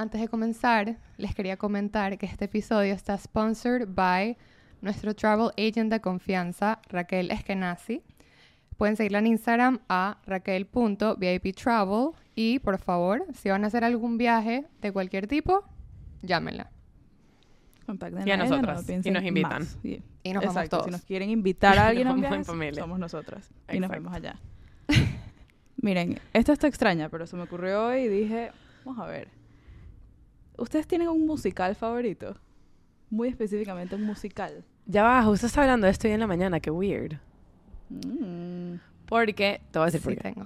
antes de comenzar, les quería comentar que este episodio está sponsored by nuestro travel agent de confianza, Raquel Eskenazi. Pueden seguirla en Instagram a raquel.viptravel y por favor, si van a hacer algún viaje de cualquier tipo, llámenla. Contacten Y a ella, nosotras, no y nos invitan. más. Y- nos vamos Exacto, todos. si nos quieren invitar a alguien a un vamos viaje, en familia. somos nosotras. Y nos Exacto. vemos allá. Miren, esta está extraña, pero se me ocurrió hoy y dije, vamos a ver. ¿Ustedes tienen un musical favorito? Muy específicamente un musical. Ya va, justo estaba hablando de esto hoy en la mañana, qué weird. Mm. Porque, te voy a decir por Sí, qué. tengo.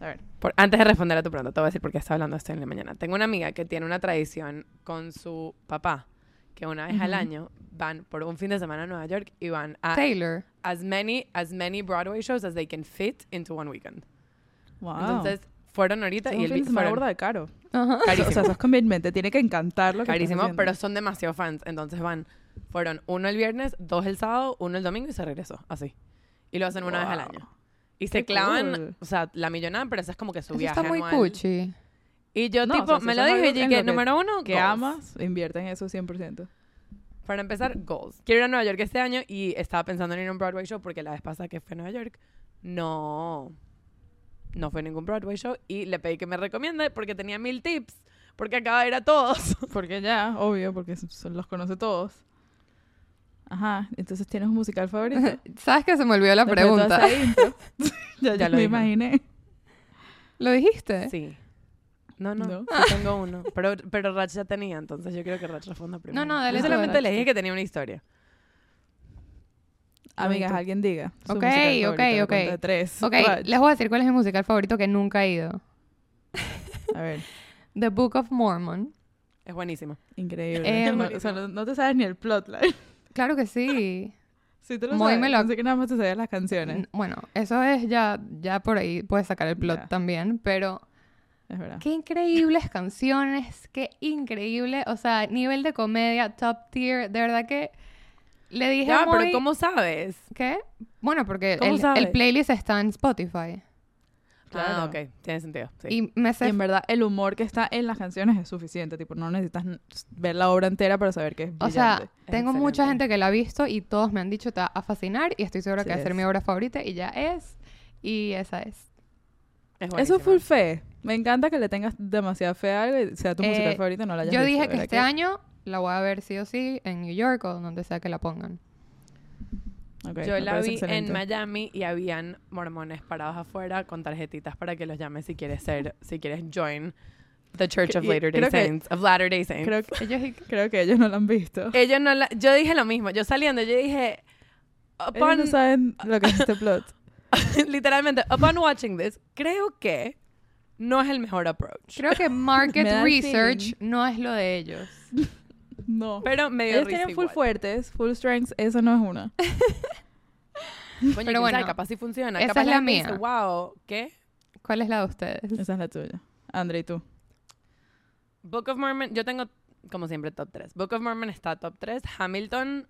A ver. Por- antes de responder a tu pregunta, te voy a decir por qué estaba hablando de esto en la mañana. Tengo una amiga que tiene una tradición con su papá, que una vez al año van por un fin de semana a Nueva York y van a Taylor. as many, as many Broadway shows as they can fit into one weekend. Wow. Entonces, fueron ahorita y el semana fueron burda de caro. Ajá. O sea, carísimo. eso es commitment. Te tiene que encantar lo que estás carísimo, haciendo. pero son demasiado fans. Entonces van, fueron uno el viernes, dos el sábado, uno el domingo y se regresó, así. Y lo hacen una vez al Wow. año. Y se Qué clavan, cool. o sea, la millonada, pero esa es como que su Eso viaje está muy anual. cuchi. Y yo, No, o tipo, sea, si me eso lo dije y dije, número uno, que goals. amas, invierte en eso 100%. Para empezar, goals. Quiero ir a Nueva York este año y estaba pensando en ir a un Broadway show porque la vez pasada que fue a Nueva York no, no fue ningún Broadway show y le pedí que me recomiende porque tenía mil tips, porque acaba de ir a todos. Porque ya, obvio, porque s- s- los conoce todos. Ajá, entonces tienes un musical favorito. ¿Sabes que se me olvidó la Después pregunta? ya, Ya lo me imaginé. ¿Lo dijiste? Sí. No, no, No. sí tengo uno. Pero, pero Rach ya tenía, entonces yo quiero que Rach responda primero. no, dale Yo tú, solamente le dije que tenía una historia. Amigas, alguien diga. su Ok, ok, ok. cuenta de tres. Ok, les voy a decir cuál es mi musical favorito que nunca he ido. A ver, The Book of Mormon. Es buenísimo. increíble. Em, No, o sea, no, no te sabes ni el plotline. Claro que sí. Sí, tú lo Muy sabes. que nada más te sabías las canciones. N- Bueno, eso es ya, ya por ahí puedes sacar el plot Ya. también, pero Es verdad. qué increíbles canciones, qué increíble, o sea, nivel de comedia, top tier, de verdad que le dije Ya, a Moy- pero ¿cómo sabes? ¿Qué? Bueno, porque ¿Cómo el, el playlist está en Spotify. Claro. Ah, ok. Tiene sentido. Sí. Y me Y en verdad, el humor que está en las canciones es suficiente. Tipo, no necesitas ver la obra entera para saber que es O sea, brillante. Es tengo mucha excelente. gente que la ha visto y todos me han dicho te va a fascinar y estoy segura Sí que va a ser es. mi obra favorita y ya es. Y esa es. Es Eso es full fe. Me encanta que le tengas demasiada fe a algo y sea tu Eh, musical favorito y no la hayas Yo visto, dije de que este año la voy a ver sí o sí en New York o donde sea que la pongan. Ok, Yo la vi excelente. en Miami y habían mormones parados afuera con tarjetitas para que los llames si quieres ser, si quieres join the Church of Latter Day creo que- Saints, of Latter Day Saints. Creo que, Ellos creo que ellos no la han visto. Ellos no la, yo dije lo mismo, yo saliendo, yo dije, Ellos upon, no saben lo que es este plot. literalmente, upon watching this, creo que no es el mejor approach. Creo que market research feeling. no es lo de ellos. No. Pero medio Ellos risa tienen full igual. fuertes, full strengths. Eso no es una. Coño, Pero sabe, bueno, capaz sí funciona. esa capaz es la dice, mía. wow, ¿qué? ¿Cuál es la de ustedes? Esa es la tuya. André, ¿y tú? Book of Mormon, yo tengo, como siempre, top 3. Book of Mormon está top 3. Hamilton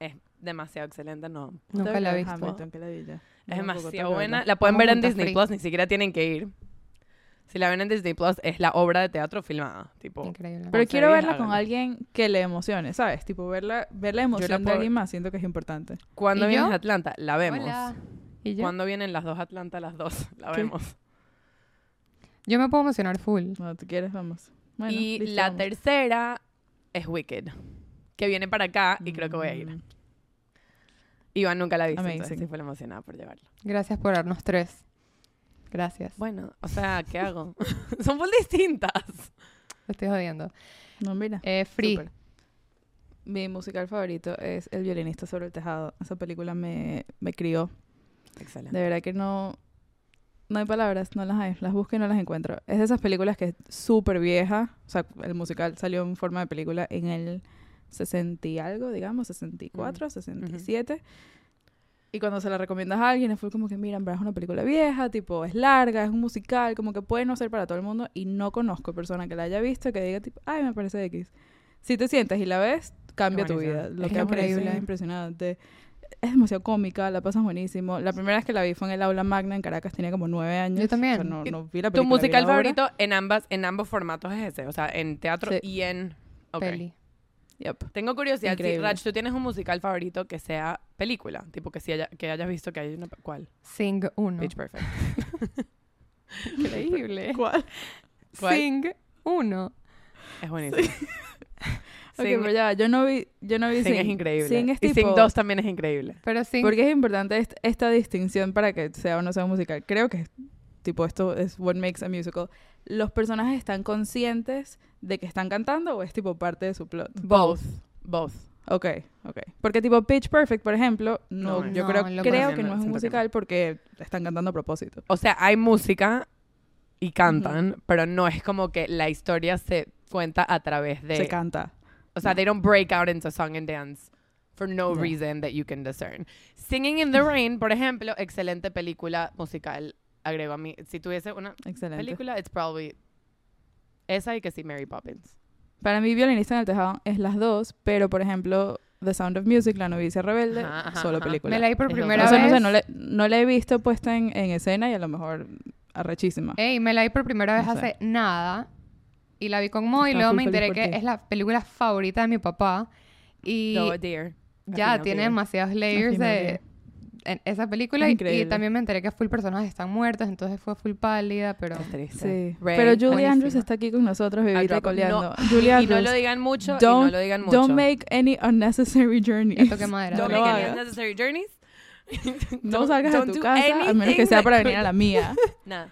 es demasiado excelente, no. Nunca la he visto. Hamilton, que ladilla. Es Yo tampoco, demasiado buena. La pueden ver en Disney. Plus, ni siquiera tienen que ir. Si la ven en Disney Plus, es la obra de teatro filmada. Tipo, Increíble. Pero quiero verla con alguien que le emocione, ¿sabes? Tipo, verla, ver la emoción de puedo- alguien más siento que es importante. cuando ¿Y vienes a Atlanta, la vemos. Hola. ¿Y yo? Cuando vienen las dos a Atlanta, las dos, la ¿Qué? vemos. Yo me puedo emocionar full. Cuando tú quieres, vamos. Bueno, y listo, la vamos. tercera es Wicked, que viene para acá y creo que voy a ir. Mm, Iván nunca la ha visto, entonces sí fue emocionada por llevarla. Gracias por darnos tres. Gracias. Bueno, o sea, ¿qué hago? Son muy distintas. Lo estoy jodiendo. No, mira. Eh, free. Súper. Mi musical favorito es El violinista sobre el tejado. Esa película me, me crió. Excelente. De verdad que no... No hay palabras, no las hay. Las busco y no las encuentro. Es de esas películas que es súper vieja. O sea, el musical salió en forma de película en el 60 y algo, digamos, 64, 67. Y cuando se la recomiendas a alguien, fue como que, mira, en verdad es una película vieja, tipo, es larga, es un musical, como que puede no ser para todo el mundo. Y no conozco persona que la haya visto que diga, tipo, ay, me parece X. Si te sientes y la ves, cambia tu vida. Lo Es que increíble. impresionante. es demasiado cómica, la pasas buenísimo. La primera vez que la vi fue en el aula magna en Caracas, tenía como nueve años. Yo también. O sea, no, no vi la Tu película, musical la favorito en ambas en ambos formatos es ese, o sea, en teatro Sí. y en ok. Peli. Yep. Tengo curiosidad, si Increíble. Rach, tú tienes un musical favorito que sea película, tipo que si haya, que hayas visto que hay una ¿cuál? Sing 1. Pitch Perfect. Increíble. ¿Cuál? ¿Cuál? Sing 1. Es buenísimo. Ok, Sing, pero ya, yo no vi, yo no vi Sing Sing. es increíble. Sing es y Sing tipo- 2 también es increíble. Pero Sing... Porque es importante est- esta distinción para que sea o no sea un musical. Creo que tipo esto es what makes a musical. Los personajes están conscientes de que están cantando o es tipo parte de su plot. Both. Both. Ok, ok. Porque tipo Pitch Perfect, por ejemplo, no, No, yo no, creo, creo que no es un musical porque están cantando a propósito. O sea, hay música y cantan, pero no es como que la historia se cuenta a través de... Se canta. O sea, they don't break out into song and dance for no reason that you can discern. Singing in the Rain, por ejemplo, excelente película musical. Agrego a mí, si tuviese una Excelente. película, it's probably esa y que sí, Mary Poppins. Para mí, Violinista en el Tejado es las dos, pero por ejemplo, The Sound of Music, La novicia rebelde, Ajá, ajá, solo ajá. película. Me la vi por primera o sea, vez. no sé, no le, no la he visto puesta en, en escena y a lo mejor arrechísima. Ey, me la vi por primera vez No sé. hace nada. Y la vi con Mo y luego me enteré que ti. es la película favorita de mi papá. Y Oh, dear. ya tiene dear. demasiados layers de. En esa película. Y, y también me enteré que full personas están muertos, entonces fue full pálida, pero... Es triste. Sí. Ray, Pero Julie. Andrews está aquí con nosotros, drop- coleando. no, Julie y no Andrews, lo digan mucho y no don't- lo digan mucho. don't make any unnecessary journeys. Ya toqué madera. Don't No make lo any hagas. unnecessary journeys. No Don't- salgas de tu do casa, a menos que anything sea that para venir a la mía. Nada.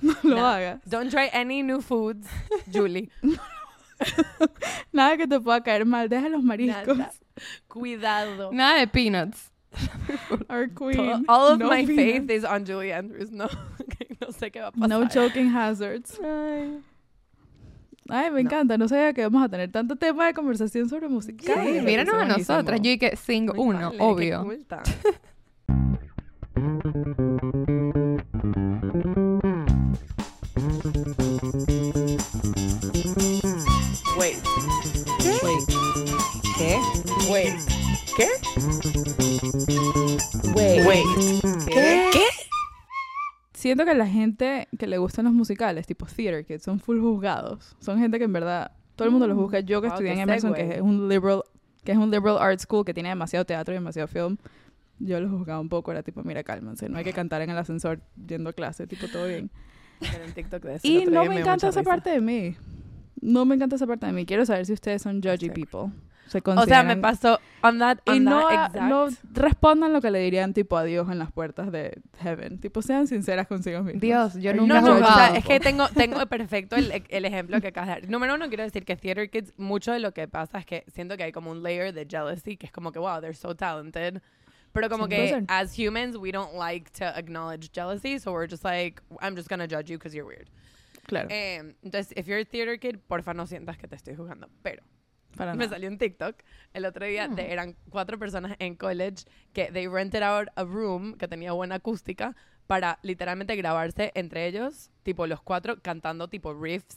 No lo No. hagas. Don't try any new foods, Julie. Nada que te pueda caer mal. Deja los mariscos. Nada. Cuidado. Nada de peanuts. Our queen. all of No my faith is on Julie Andrews. No, no sé qué va a pasar. No choking hazards. Ay, me encanta. No sabía que vamos a tener tanto tema de conversación sobre música. Sí, míranos a nosotras. Yo y que Sing Muy 1, vale, qué obvio. Wait. Wait. ¿Qué? Wait. ¿Qué? Wait. Wait. ¿Qué? ¿Qué? Siento que la gente que le gustan los musicales, tipo theater kids, son full juzgados. Son gente que en verdad todo el mundo los busca. Yo que Wow, estudié en Emerson, que es un liberal, que es un liberal art school que tiene demasiado teatro y demasiado film. Yo los juzgaba un poco, era tipo, mira, cálmense, no hay que cantar en el ascensor yendo a clase, tipo, todo bien. Pero en TikTok de eso, Y no me encanta esa risa. parte de mí. No me encanta esa parte de mí. Quiero saber si ustedes son judgy people. Se O sea, me pasó on that, on Y no, that a- exact. no respondan lo que le dirían tipo a Dios en las puertas de heaven. Tipo, sean sinceras consigo mismos. Dios, yo No, nunca No, he no, o sea, es que tengo, tengo perfecto el, el ejemplo que acabas de dar. Número uno, quiero decir que Theater Kids, mucho de lo que pasa es que siento que hay como un layer de jealousy, que es como que, wow, they're so talented. Pero como que, as humans, we don't like to acknowledge jealousy, so we're just like, I'm just gonna judge you because you're weird. Claro, Eh, entonces, if you're a theater kid, porfa no sientas que te estoy jugando. Pero para me salió un TikTok el otro día, de- eran cuatro personas en college que they rented out a room que tenía buena acústica para literalmente grabarse entre ellos, tipo los cuatro cantando tipo riffs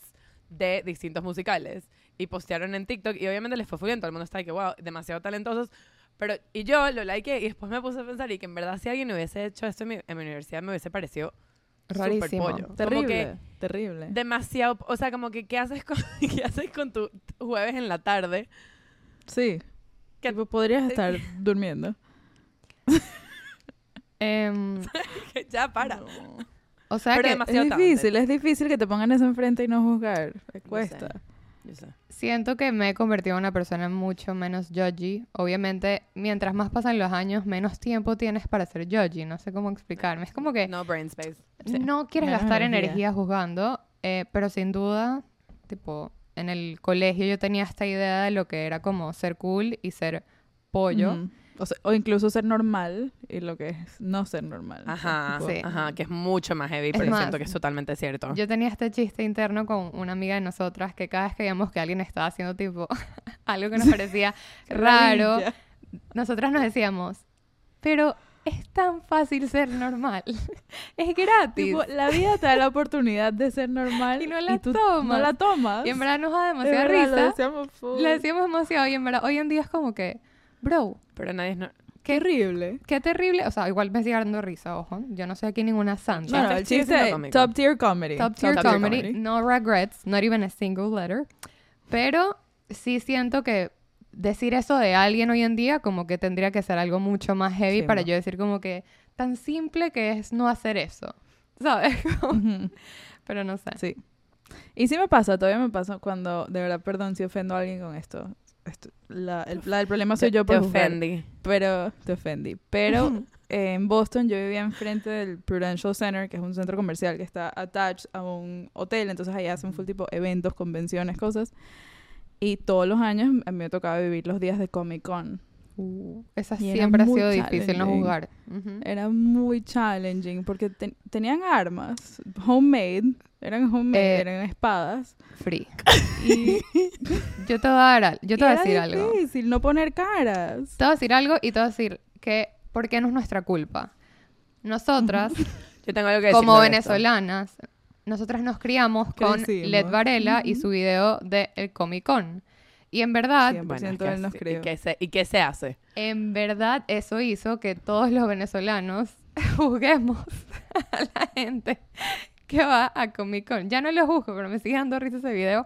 de distintos musicales. Y postearon en TikTok y obviamente les fue bien, todo el mundo está que wow, demasiado talentosos, pero y yo lo likeé y después me puse a pensar y que en verdad si alguien hubiese hecho esto en mi, en mi universidad me hubiese parecido Rarísimo. pollo. Como Terrible, que terrible. demasiado, o sea, como que ¿qué haces con, qué haces con tu jueves en la tarde? Sí. Que- Tipo, podrías estar durmiendo. Em, ya para. o sea Pero que Es difícil, es difícil que te pongan eso enfrente y no juzgar. Cuesta. Yo sé. siento que me he convertido en una persona mucho menos judgy. Obviamente, mientras más pasan los años, menos tiempo tienes para ser judgy. No sé cómo explicarme. Es como que No brain space. Sí. no quieres Menos gastar energía. energía, juzgando, eh, pero sin duda, tipo, en el colegio yo tenía esta idea de lo que era como ser cool y ser pollo. O, sea, o incluso ser normal y lo que es no ser normal. Ajá, Sí. ajá, que es mucho más heavy, Es pero más, siento que es totalmente cierto. Yo tenía este chiste interno con una amiga de nosotras que cada vez que veíamos que alguien estaba haciendo tipo algo que nos parecía raro, nosotras nos decíamos, pero es tan fácil ser normal. es gratis. Tipo, la vida te da la oportunidad de ser normal Y no la tú tomas. No la tomas. y en verdad nos da De demasiada verdad, lo risa. deseamos full. Le decíamos demasiado y en verdad hoy en día es como que, bro, Pero nadie es... no- Qué horrible. Qué terrible. O sea, igual me sigue dando risa, ojo. Yo no soy aquí ninguna santa. No, no, el chiste top tier comedy. Top tier Top comedy, comedy. no regrets, not even a single letter. Pero sí siento que decir eso de alguien hoy en día como que tendría que ser algo mucho más heavy Sí, para yo decir como que tan simple que es no hacer eso. ¿Sabes? Pero no sé. Sí. Y sí me pasa, todavía me pasa cuando, de verdad, perdón si ofendo a alguien con esto. Esto- la, el, la del problema soy yo Te por juzgar, ofendí. pero te ofendí. Pero eh, en Boston yo vivía enfrente del Prudential Center, que es un centro comercial que está attached a un hotel, entonces ahí hacen full tipo eventos, convenciones, cosas. Y todos los años a mí me tocaba vivir los días de Comic Con. Uh, esa Y siempre ha sido difícil no jugar. Ujú. Era muy challenging porque ten- tenían armas, homemade, eran homemade, Eh, eran espadas. Free. Y Yo te voy a dar al- yo te voy a era decir algo. difícil no poner caras. Te voy a decir algo y te voy a decir que ¿por qué no es nuestra culpa? Nosotras, Yo tengo algo que decir. como venezolanas, nosotras nos criamos con. Led Varela y su video de el Comic Con. Y en verdad, 100%. Bueno, es él nos crió. ¿Y qué, se, ¿Y qué se hace? en verdad eso hizo que todos los venezolanos juzguemos a la gente que va a Comic Con. Ya no lo juzgo, pero me sigue dando risa ese video.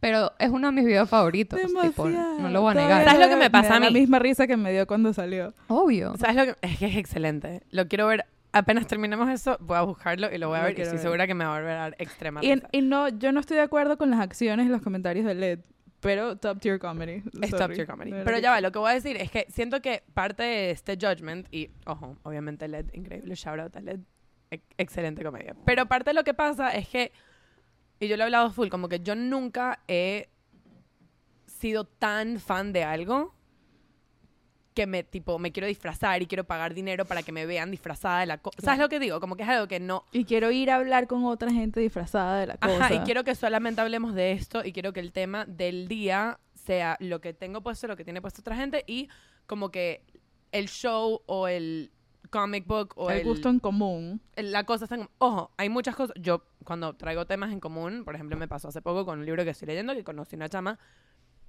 Pero es uno de mis videos favoritos. tipo, no lo voy a negar. ¿Sabes lo que me pasa da a La mí? misma risa que me dio cuando salió. Obvio. ¿Sabes lo que? Es que es excelente. Lo quiero ver. Apenas terminemos eso, voy a buscarlo y lo voy a Lo ver. Y estoy ver. segura que me va a volver a dar extrema Y, risa. y no, yo no estoy de acuerdo con las acciones y los comentarios de LED, pero top tier comedy. Es top tier comedy. Pero ya va, lo que voy a decir es que siento que parte de este judgment, y ojo, obviamente LED, increíble shout out a LED, ex- excelente comedia. Pero parte de lo que pasa es que, y yo lo he hablado full, como que yo nunca he sido tan fan de algo que me, tipo, me quiero disfrazar y quiero pagar dinero para que me vean disfrazada de la cosa. ¿Sabes lo que digo? Como que es algo que no, Y quiero ir a hablar con otra gente disfrazada de la cosa. Ajá, y quiero que solamente hablemos de esto y quiero que el tema del día sea lo que tengo puesto, lo que tiene puesto otra gente y como que el show o el comic book o el, el, gusto en común. la cosa están ojo, hay muchas cosas, yo cuando traigo temas en común, por ejemplo, me pasó hace poco con un libro que estoy leyendo que conocí una chama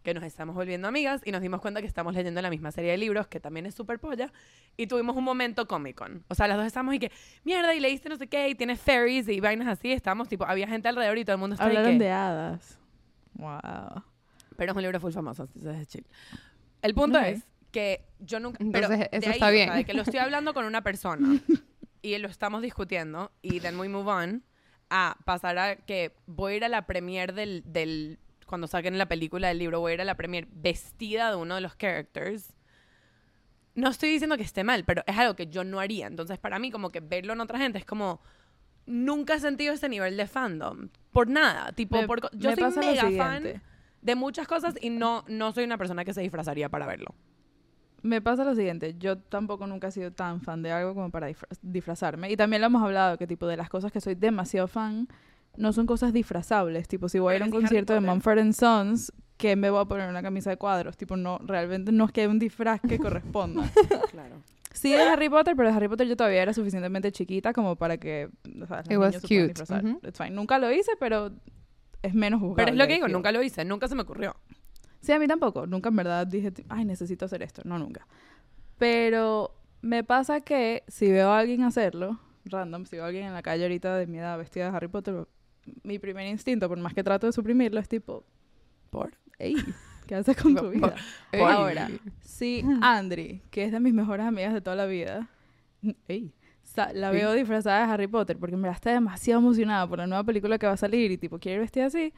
que nos estamos volviendo amigas y nos dimos cuenta que estamos leyendo la misma serie de libros, que también es súper polla, y tuvimos un momento Comic Con. O sea, las dos estamos y que, mierda, y leíste no sé qué, y tienes fairies y vainas así, estábamos, tipo, había gente alrededor y todo el mundo estaba Hablaron que- de hadas. Wow. Pero es un libro full famoso, entonces es chill. El punto Ok. es que yo nunca... Entonces, pero de eso ahí, está o bien. sea, de que lo estoy hablando con una persona y lo estamos discutiendo y then we move on a pasar a que voy a ir a la premiere del... del cuando saquen la película del libro, voy a ir a la premiere vestida de uno de los characters. No estoy diciendo que esté mal, pero es algo que yo no haría. Entonces, para mí, como que verlo en otra gente es como... Nunca he sentido ese nivel de fandom. Por nada. Tipo, Me- por yo me soy mega fan de muchas cosas y no, no soy una persona que se disfrazaría para verlo. Me pasa lo siguiente, yo tampoco nunca he sido tan fan de algo como para disfra- disfrazarme. Y también lo hemos hablado, que tipo de las cosas que soy demasiado fan, no son cosas disfrazables. Tipo, si voy a ir a un concierto de. Mumford and Sons, que me voy a poner una camisa de cuadros. Tipo, no, realmente no es que haya un disfraz que corresponda. Claro. Sí de Harry Potter, pero de Harry Potter yo todavía era suficientemente chiquita como para que, o sea, los It was niños se puedan cute. disfrazar. It's fine. Nunca lo hice, pero es menos juzgable. Pero es lo que digo, nunca lo hice, nunca se me ocurrió. Sí, a mí tampoco. Nunca en verdad dije, ay, necesito hacer esto. No, nunca. Pero me pasa que si veo a alguien hacerlo, random, si veo a alguien en la calle ahorita de mi edad vestida de Harry Potter, mi primer instinto, por más que trato de suprimirlo, es tipo, Por. ey, ¿qué haces con tu vida? Ey. Ahora, si Andri, que es de mis mejores amigas de toda la vida, ey, la Ey. veo disfrazada de Harry Potter porque me está demasiado emocionada por la nueva película que va a salir y tipo quiere ir vestida así.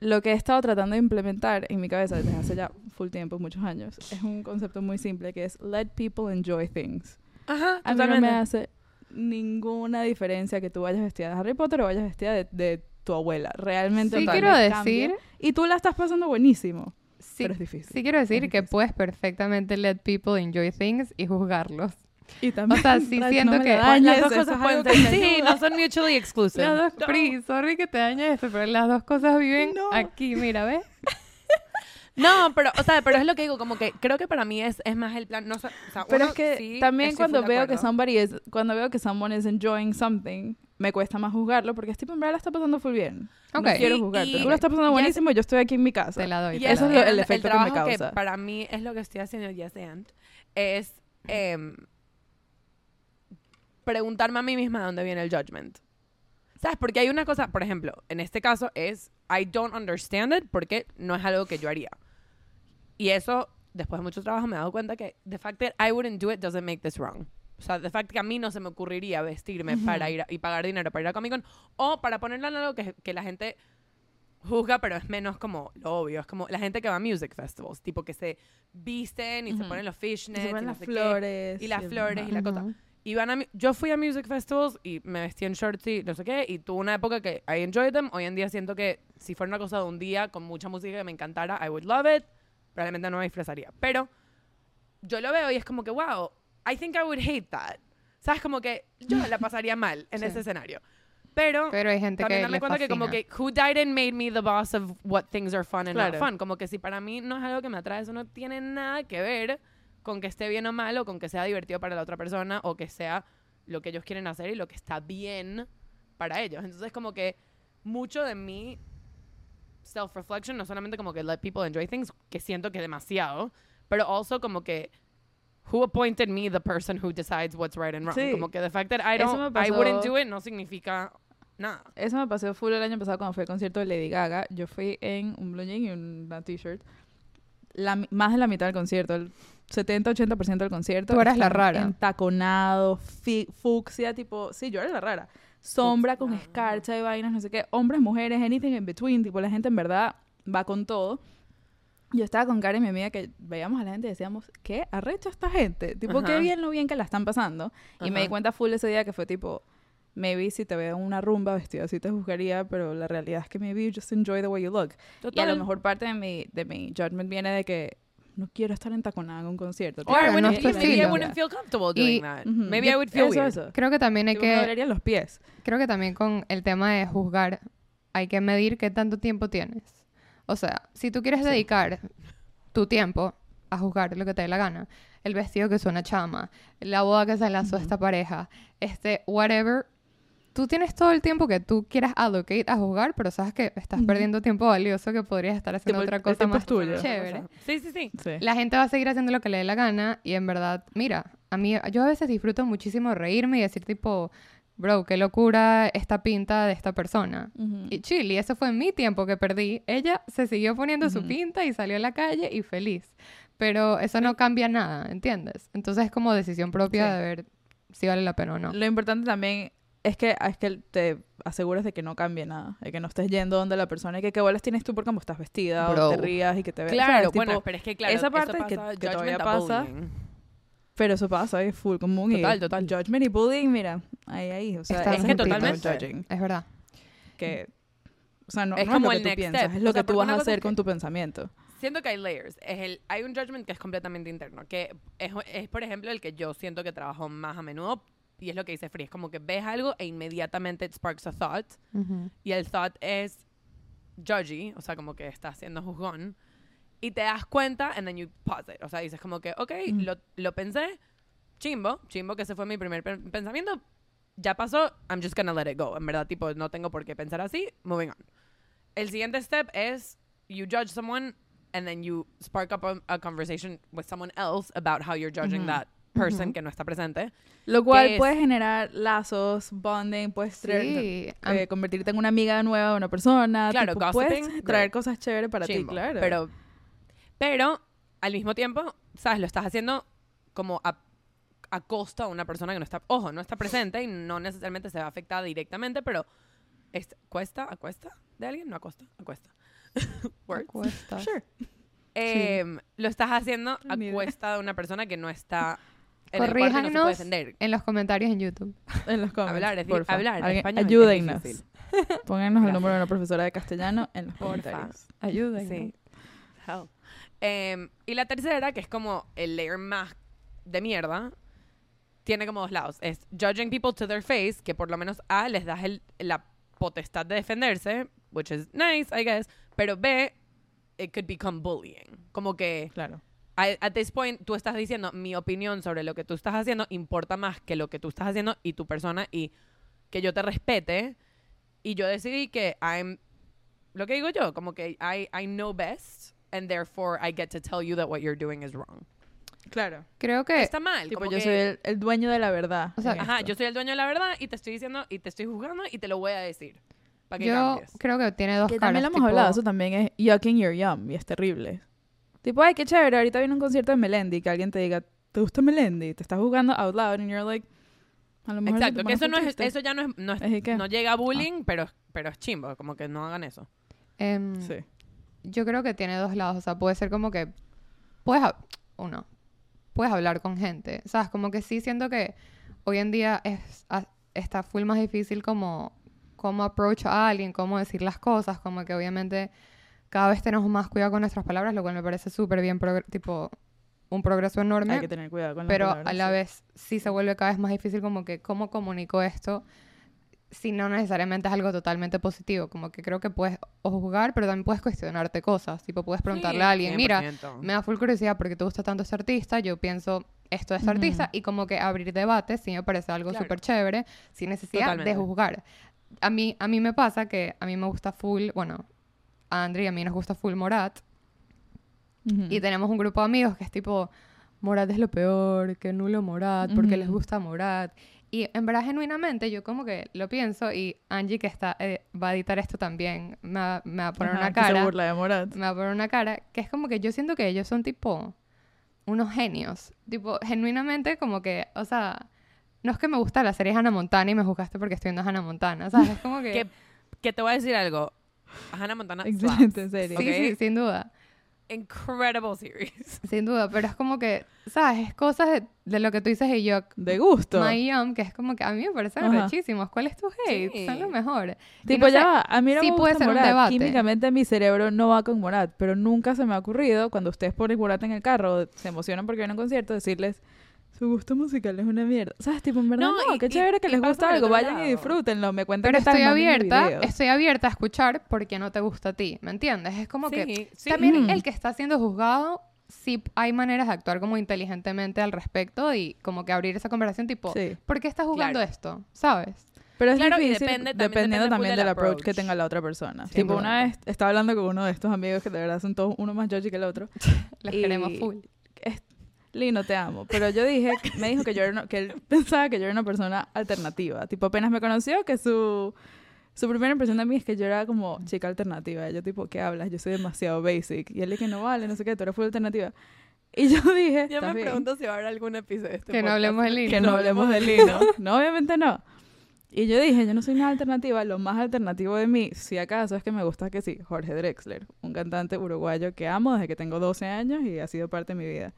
Lo que he estado tratando de implementar en mi cabeza desde hace ya full tiempo, muchos años, es un concepto muy simple que es let people enjoy things. Ajá, A mí no me hace ninguna diferencia que tú vayas vestida de Harry Potter o vayas vestida de, de tu abuela. Realmente Sí no quiero decir, Y tú la estás pasando buenísimo, sí, pero es difícil. sí quiero decir que puedes perfectamente let people enjoy things y juzgarlos. Y también, O sea, sí siento no que- la las dos cosas pueden Sí, no son mutually exclusive. Las dos, No. Pri, sorry que te dañe esto, pero las dos cosas viven No. aquí, mira, ¿ves? No, pero, o sea, pero es lo que digo, como que creo que para mí es, es más el plan, no sé, o sea, Pero uno es que sí, también cuando veo que somebody is, cuando veo que someone is enjoying something, me cuesta más juzgarlo porque es tipo, en verdad la está pasando full bien. Ok. No quiero juzgarte. y- Tú la estás pasando y buenísimo y yo estoy aquí en mi casa. Te la doy. Y te la eso es doy. lo- el and efecto que me trabajo causa. para mí es lo que estoy haciendo yes and es em, preguntarme a mí misma de dónde viene el judgment. ¿Sabes? Porque hay una cosa, por ejemplo, en este caso es I don't understand it porque no es algo que yo haría. Y eso, después de mucho trabajo, me he dado cuenta que the fact that I wouldn't do it doesn't make this wrong. O sea, the fact que a mí no se me ocurriría vestirme para ir a- y pagar dinero para ir a Comic Con o para ponerlo en algo que, que la gente juzga, pero es menos como lo obvio. Es como la gente que va a music festivals, tipo que se visten y se ponen los Y fishnets se y no las qué. flores. y las flores y la cosa. Y van a yo fui a music festivals y me vestí en shorts y no sé qué, y tuve una época que I enjoyed them. Hoy en día siento que si fuera una cosa de un día con mucha música que me encantara, I would love it. Probablemente no me disfrazaría. Pero yo lo veo y es como que, wow, I think I would hate that. ¿Sabes? Como que yo la pasaría mal en Sí. ese escenario. Pero, Pero hay gente también que darme cuenta que como fascina. que who died and made me the boss of what things are fun and not Claro. fun. Como que si para mí no es algo que me atrae, eso no tiene nada que ver con que esté bien o mal o con que sea divertido para la otra persona o que sea lo que ellos quieren hacer y lo que está bien para ellos. Entonces como que mucho de mi self-reflection, no solamente como que let people enjoy things, que siento que demasiado, pero also como que who appointed me the person who decides what's right and wrong. Sí. Como que the fact that I Eso don't, me I wouldn't pasó- do it no significa nada. Eso me pasó full el año pasado cuando fui al concierto de Lady Gaga. Yo fui en un blue jean y una t-shirt. Más de la mitad del concierto, el 70-80% del concierto. Tú eras la rara. Entaconado, fucsia, tipo... Sí, yo era la rara. Sombra con escarcha y vainas, no sé qué. Hombres, mujeres, anything in between. Tipo, la gente en verdad va con todo. Yo estaba con Karen, mi amiga, que veíamos a la gente y decíamos, ¿qué arrecha esta gente? Tipo, qué Ajá. bien lo bien que la están pasando. Y me di cuenta full ese día que fue tipo, maybe si te veo en una rumba vestida así te juzgaría, pero la realidad es que maybe you just enjoy the way you look. Y a lo mejor parte de mi, de mi judgment viene de que no quiero estar entaconada en un concierto. Or Claro, I wouldn't, maybe I wouldn't feel comfortable Y- doing that. Ujú. Maybe I would feel eso, weird. eso. Creo que también hay que dolerían los pies. creo que también con el tema de juzgar hay que medir qué tanto tiempo tienes. O sea, si tú quieres dedicar tu tiempo a juzgar lo que te dé la gana, el vestido que es una chama, la boda que se lanzó Ujú. esta pareja, este, whatever, tú tienes todo el tiempo que tú quieras allocate a juzgar, pero sabes que estás perdiendo tiempo valioso que podrías estar haciendo otra el cosa tiempo más es tuyo. chévere. Sí, sí, sí. Sí. La gente va a seguir haciendo lo que le dé la gana y en verdad, mira, a mí yo a veces disfruto muchísimo reírme y decir tipo, bro, qué locura esta pinta de esta persona. Ujú. Y chill, y eso fue mi tiempo que perdí. Ella se siguió poniendo su Ujú. pinta y salió a la calle y feliz. Pero eso no cambia nada, ¿entiendes? Entonces es como decisión propia Sí. de ver si vale la pena o no. Lo importante también es que, es que te aseguras de que no cambie nada, de que no estés yendo donde la persona y que qué bolas tienes tú por cómo estás vestida Bro. o te rías y que te veas. Claro, ¿sabes? bueno, Tipo, pero es que claro, esa parte que- pasa, que todavía judgment a pasa, bullying. Pero eso pasa, es full común. Total, y total. Judgment y bullying, mira, ahí, ahí. O sea, es que totalmente judging. Es verdad. Que, o sea, no, Es no como es el lo que tú next piensas, step. es lo O sea, que tú vas a hacer con que- tu pensamiento. Siento que hay layers. Es el, hay un judgment que es completamente interno, que es, es, por ejemplo, el que yo siento que trabajo más a menudo, y es lo que dice Free, es como que ves algo e inmediatamente it sparks a thought, Ujú. y el thought es judgy, o sea, como que estás siendo juzgón, y te das cuenta, and then you pause it. O sea, dices como que, ok, Ujú. lo, lo pensé, chimbo, chimbo, que ese fue mi primer pe- pensamiento, ya pasó, I'm just gonna let it go. En verdad, tipo, no tengo por qué pensar así, moving on. El siguiente step es, you judge someone, and then you spark up a, a conversation with someone else about how you're judging Ujú. that person Ujú. que no está presente. Lo cual es- puede generar lazos, bonding, puedes traer, Sí, eh, convertirte en una amiga nueva de una persona. Claro, tipo, puedes traer cosas chéveres para ti, Chimbo. claro. Pero, pero al mismo tiempo, ¿sabes? Lo estás haciendo como a, a costa de una persona que no está, ojo, no está presente y no necesariamente se va afectada directamente, pero es, ¿cuesta? ¿A cuesta de alguien? No a costa, a cuesta. Words. Cuesta. Sure. Em, lo estás haciendo a idea. cuesta de una persona que no está en el cuarto y no se puede Corríjanos defender. en los comentarios en YouTube. En los comments. Hablar es di- porfa. hablar, Alguien- español es Ayúdennos. difícil. Pónganos el Gracias. número de una profesora de castellano en los Porfa. comentarios. Ayuden. Sí. Hell. Em, y la tercera, que es como el layer más de mierda, tiene como dos lados. Es judging people to their face, que por lo menos A, les das el- la potestad de defenderse, which is nice, I guess, pero B, it could become bullying. Como que Claro. I- at this point tú estás diciendo mi opinión sobre lo que tú estás haciendo importa más que lo que tú estás haciendo y tu persona y que yo te respete y yo decidí que I'm lo que digo yo como que I, I know best and therefore I get to tell you that what you're doing is wrong Claro. Creo que... Está mal. Tipo, como yo que- soy el, el dueño de la verdad. O sea, Ajá, esto. yo soy el dueño de la verdad y te estoy diciendo y te estoy juzgando y te lo voy a decir. Para que Yo cambies. creo que tiene dos Que caras. también lo hemos tipo- hablado, eso también es yucking your yum y es terrible. Tipo, ay, qué chévere, ahorita viene un concierto de Melendi, que alguien te diga, ¿te gusta Melendi? Te estás jugando out loud and you're like, a lo mejor Exacto, que eso no es, eso ya no es, no, es- no llega a bullying, pero, pero es chimbo, como que no hagan eso. Em, Sí. Yo creo que tiene dos lados. O sea, puede ser como que... Puedes... hab- Uno. Puedes hablar con gente. ¿Sabes? Como que sí siento que hoy en día es, a- está full más difícil como... Cómo approach a alguien, cómo decir las cosas. Como que obviamente cada vez tenemos más cuidado con nuestras palabras, lo cual me parece súper bien, tipo, un progreso enorme. Hay que tener cuidado con las pero palabras, a la sí. vez sí se vuelve cada vez más difícil como que cómo comunico esto si no necesariamente es algo totalmente positivo. Como que creo que puedes o juzgar, pero también puedes cuestionarte cosas. Tipo, puedes preguntarle Sí, a alguien, mira, 100%. me da full curiosidad porque te gusta tanto este artista, yo pienso esto de este Ujú. artista y como que abrir debates sí me parece algo Claro. súper chévere sin necesidad Totalmente. de juzgar. A mí, a mí me pasa que a mí me gusta full, bueno, a Andri y a mí nos gusta full Morat Ujú. y tenemos un grupo de amigos que es tipo, Morat es lo peor, que nulo Morat, porque les Ujú. gusta Morat. Y en verdad, genuinamente, yo como que lo pienso y Angie, que está, eh, va a editar esto también, me va, me va a poner Ajá, una que se cara. burla de Morat. Me va a poner una cara que es como que yo siento que ellos son tipo unos genios. Tipo, genuinamente como que, o sea, no es que me gusta la serie Hannah Montana y me juzgaste porque estoy viendo Hannah Montana, ¿sabes? Es como que... Que, que te voy a decir algo. Hannah Montana Excelente serie. sí, ¿ok? sí, sin duda. Incredible series. Sin duda, pero es como que, ¿sabes? Es cosas de, de lo que tú dices y yo, De gusto. My Yum, que es como que a mí me parecen rechísimos. ¿Cuál es tu hate? Sí. Son los mejores. Tipo, no ya sé, va. A mí no sí me puede gusta ser un Morat. debate. Químicamente mi cerebro no va con Morat, pero nunca se me ha ocurrido cuando ustedes ponen Morat en el carro, se emocionan porque viene a un concierto, decirles su gusto musical es una mierda. ¿Sabes? Tipo, en verdad, No, no, y- qué y- chévere que les gusta algo, vayan y disfrútenlo. Me cuentan Pero que estoy abierta, estoy abierta a escuchar porque no te gusta a ti, ¿me entiendes? Es como que Sí, sí. también Ujú. el que está siendo juzgado, sí hay maneras de actuar como inteligentemente al respecto y como que abrir esa conversación tipo, Sí. ¿por qué estás jugando Claro. esto? ¿Sabes? Pero es Claro, difícil depende- también dependiendo depende también del del approach que approach. tenga la otra persona. Sin tipo, una vez estaba hablando con uno de estos amigos que de verdad son todos uno más judgy que el otro. Les Y- queremos full. Lino, te amo. Pero yo dije, me dijo que yo era una- que él pensaba que yo era una persona alternativa. Tipo, apenas me conoció, que su, su primera impresión de mí es que yo era como chica alternativa. Yo, tipo, ¿qué hablas? Yo soy demasiado basic. Y él dije, no vale, no sé qué, tú eres full alternativa. Y yo dije, Yo "Está me bien". pregunto si va a haber algún episodio de este Que no podcast hablemos de Lino. que no hablemos de Lino. No, obviamente no. Y yo dije, yo no soy nada alternativa. Lo más alternativo de mí, si acaso, es que me gusta que sí, Jorge Drexler, un cantante uruguayo que amo desde que tengo 12 años y ha sido parte de mi vida.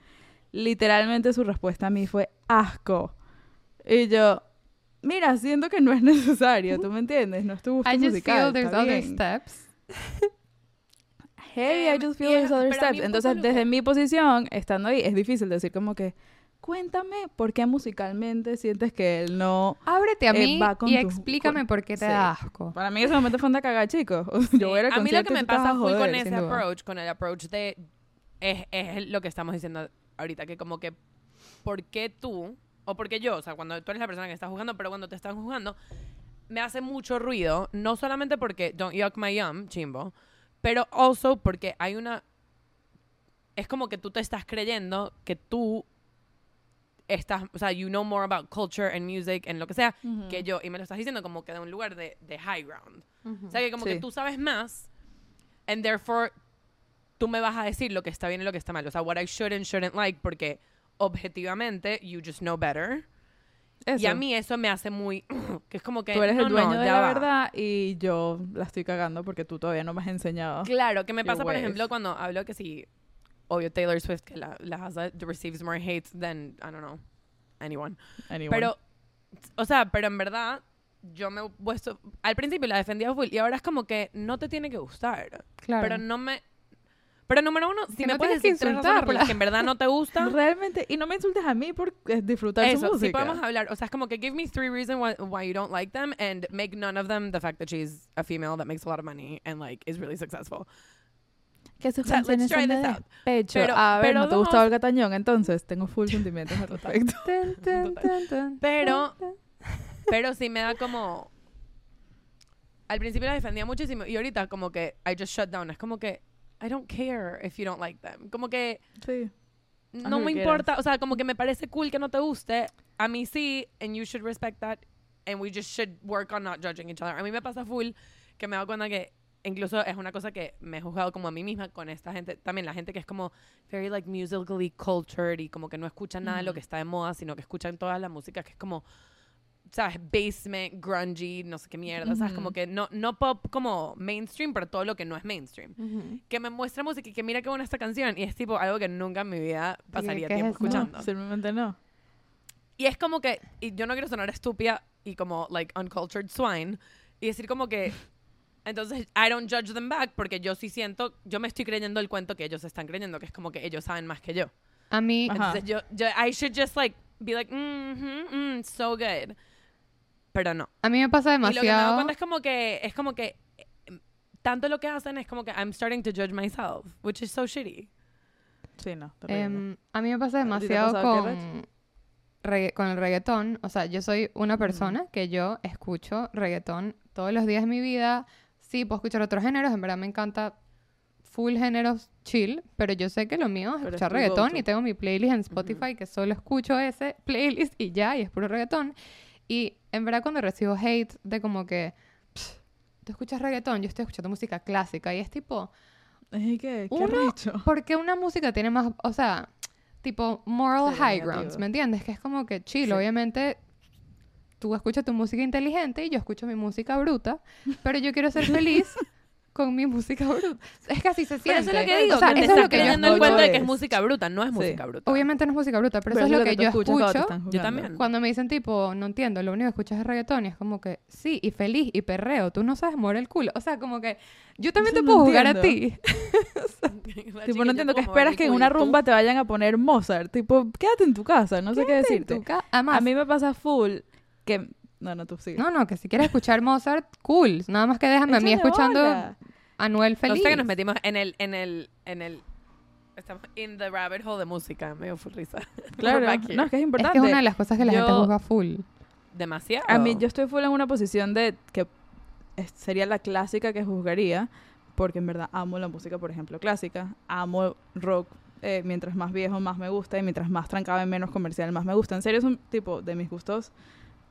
Literalmente su respuesta a mí fue asco. Y yo, mira, siento que no es necesario, ¿tú me entiendes? No es tu gusto I just musical. feel there's other steps. Hey, I Em, just feel es- there's other steps. Entonces, lo desde mi posición, estando ahí, es difícil decir como que, cuéntame por qué musicalmente sientes que él no... Ábrete a Eh, mí va con y tu- explícame con- por qué te sí. da asco. Para mí ese momento fue una cagada, chicos. Yo voy a a mí lo que me pasa full con ese approach, con el approach de... Es, es lo que estamos diciendo ahorita, que como que... ¿Por qué tú? O porque yo, o sea, cuando tú eres la persona que está jugando, pero cuando te están jugando, me hace mucho ruido, no solamente porque don't yuck my yum, chimbo, pero also porque hay una... Es como que tú te estás creyendo que tú estás, o sea, you know more about culture and music and lo que sea Ujú. que yo, y me lo estás diciendo como que de un lugar de, de high ground. O sea, que como Sí. que tú sabes más, and therefore tú me vas a decir lo que está bien y lo que está mal. O sea, what I should and shouldn't like, porque objetivamente you just know better. Y Eso. a mí eso me hace muy... que es como que... Tú eres no, el dueño no, de la va. verdad y yo la estoy cagando porque tú todavía no me has enseñado. Claro, que me pasa, por ejemplo, cuando hablo que si... Obvio, Taylor Swift, que la, la has- receives more hate than, I don't know, anyone. Anyone. Pero, o sea, pero en verdad, yo me he puesto. Al principio la defendía full y ahora es como que no te tiene que gustar. Claro. Pero no me. Pero número uno, si Que me no puedes que decir tres razones por las que en verdad no te gusta. Realmente, y no me insultes a mí por eh, disfrutar su Eso, música. si podemos hablar, o sea, es como que give me three reasons why, why you don't like them and make none of them the fact that she's a female that makes a lot of money and like is really successful. que sus O sea, let's canciones son de pecho. Pero- a ver, pero ¿no te gusta Olga Tañón? Entonces, tengo full sentimientos al respecto. Total. Pero-. Pero sí me da como. Al principio la defendía muchísimo y ahorita como que I just shut down. Es como que I don't care if you don't like them. Como que Sí. no lo me importa, o sea, como que me parece cool que no te guste. A mí sí, and you should respect that. And we just should work on not judging each other. A mí me pasa full que me doy cuenta que incluso es una cosa que me he juzgado como a mí misma con esta gente. También la gente que es como very like musically cultured y como que no escucha nada de lo Ujú. que está de moda, sino que escuchan toda la música que es como, ¿sabes? Basement, grungy, no sé qué mierda. ¿Sabes? Como que no, no pop como mainstream, pero todo lo que no es mainstream Ujú. que me muestra música y que mira qué buena esta canción y es tipo algo que nunca en mi vida pasaría ¿qué es tiempo eso? escuchando. No, simplemente no. Y es como que, y yo no quiero sonar estúpida y como like uncultured swine y decir como que entonces I don't judge them back porque yo sí siento, yo me estoy creyendo el cuento que ellos están creyendo, que es como que ellos saben más que yo. A mí, Ajá. Entonces yo, yo I should just like be like, mm, mm, so good. Pero no. a mí me pasa Y lo que me doy demasiado. cuenta es como que, es como que eh, tanto lo que hacen es como que I'm starting to judge myself, which is so shitty. Sí, no. Em, a mí me pasa demasiado con, regga- con el reggaetón. O sea, yo soy una persona que yo escucho reggaetón todos los días de mi vida. Sí, puedo escuchar otros géneros. En verdad me encanta full géneros chill. Pero yo sé que lo mío es Pero es escuchar tu reggaetón. Y tengo mi playlist en Spotify que solo escucho ese playlist y ya. Y es puro reggaetón. Y en verdad cuando recibo hate de como que... "Pss, Tú escuchas reggaetón, yo estoy escuchando música clásica. Y es tipo... ¿Y qué? ¿Qué uno- arrecho? Porque una música tiene más, o sea, tipo moral Sí, high negativo. grounds, ¿me entiendes? Que es como que chill, Sí. obviamente tú escuchas tu música inteligente y yo escucho mi música bruta, pero yo quiero ser feliz con mi música bruta. Es que así se Pero siente. eso es lo que digo, o sea, eso es lo que yo escucho cuento de que es música bruta, no es Sí. música bruta. Obviamente no es música bruta, pero, Pero eso es lo que yo escuchas cuando te escucho están Yo también. cuando me dicen tipo, no entiendo, lo único que escuchas es reggaetón y es como que, sí, y feliz, y perreo, tú no sabes mover el culo. O sea, como que yo también Eso te no puedo jugar a entiendo. ti. Tipo, no entiendo que esperas que en una rumba te vayan a poner Mozart. Tipo, quédate en tu casa, no sé qué En decirte. Además, A mí me pasa full que... No, no, tú sigue. No, no, que si quieres escuchar Mozart, cool. Nada más que déjame a mí escuchando bola. A Noel O Feliz. sea que nos metimos en el, en el, en el, estamos in the rabbit hole de música, medio full risa. Claro, no, es que es es importante. que es una de las cosas que la gente Yo- juzga full. Demasiado. A mí, yo estoy full en una posición de que es- sería la clásica que juzgaría, porque en verdad amo la música, por ejemplo, clásica. Amo rock. eh, mientras más viejo, más me gusta. Y mientras más trancado y menos comercial, más me gusta. En serio, es un tipo de mis gustos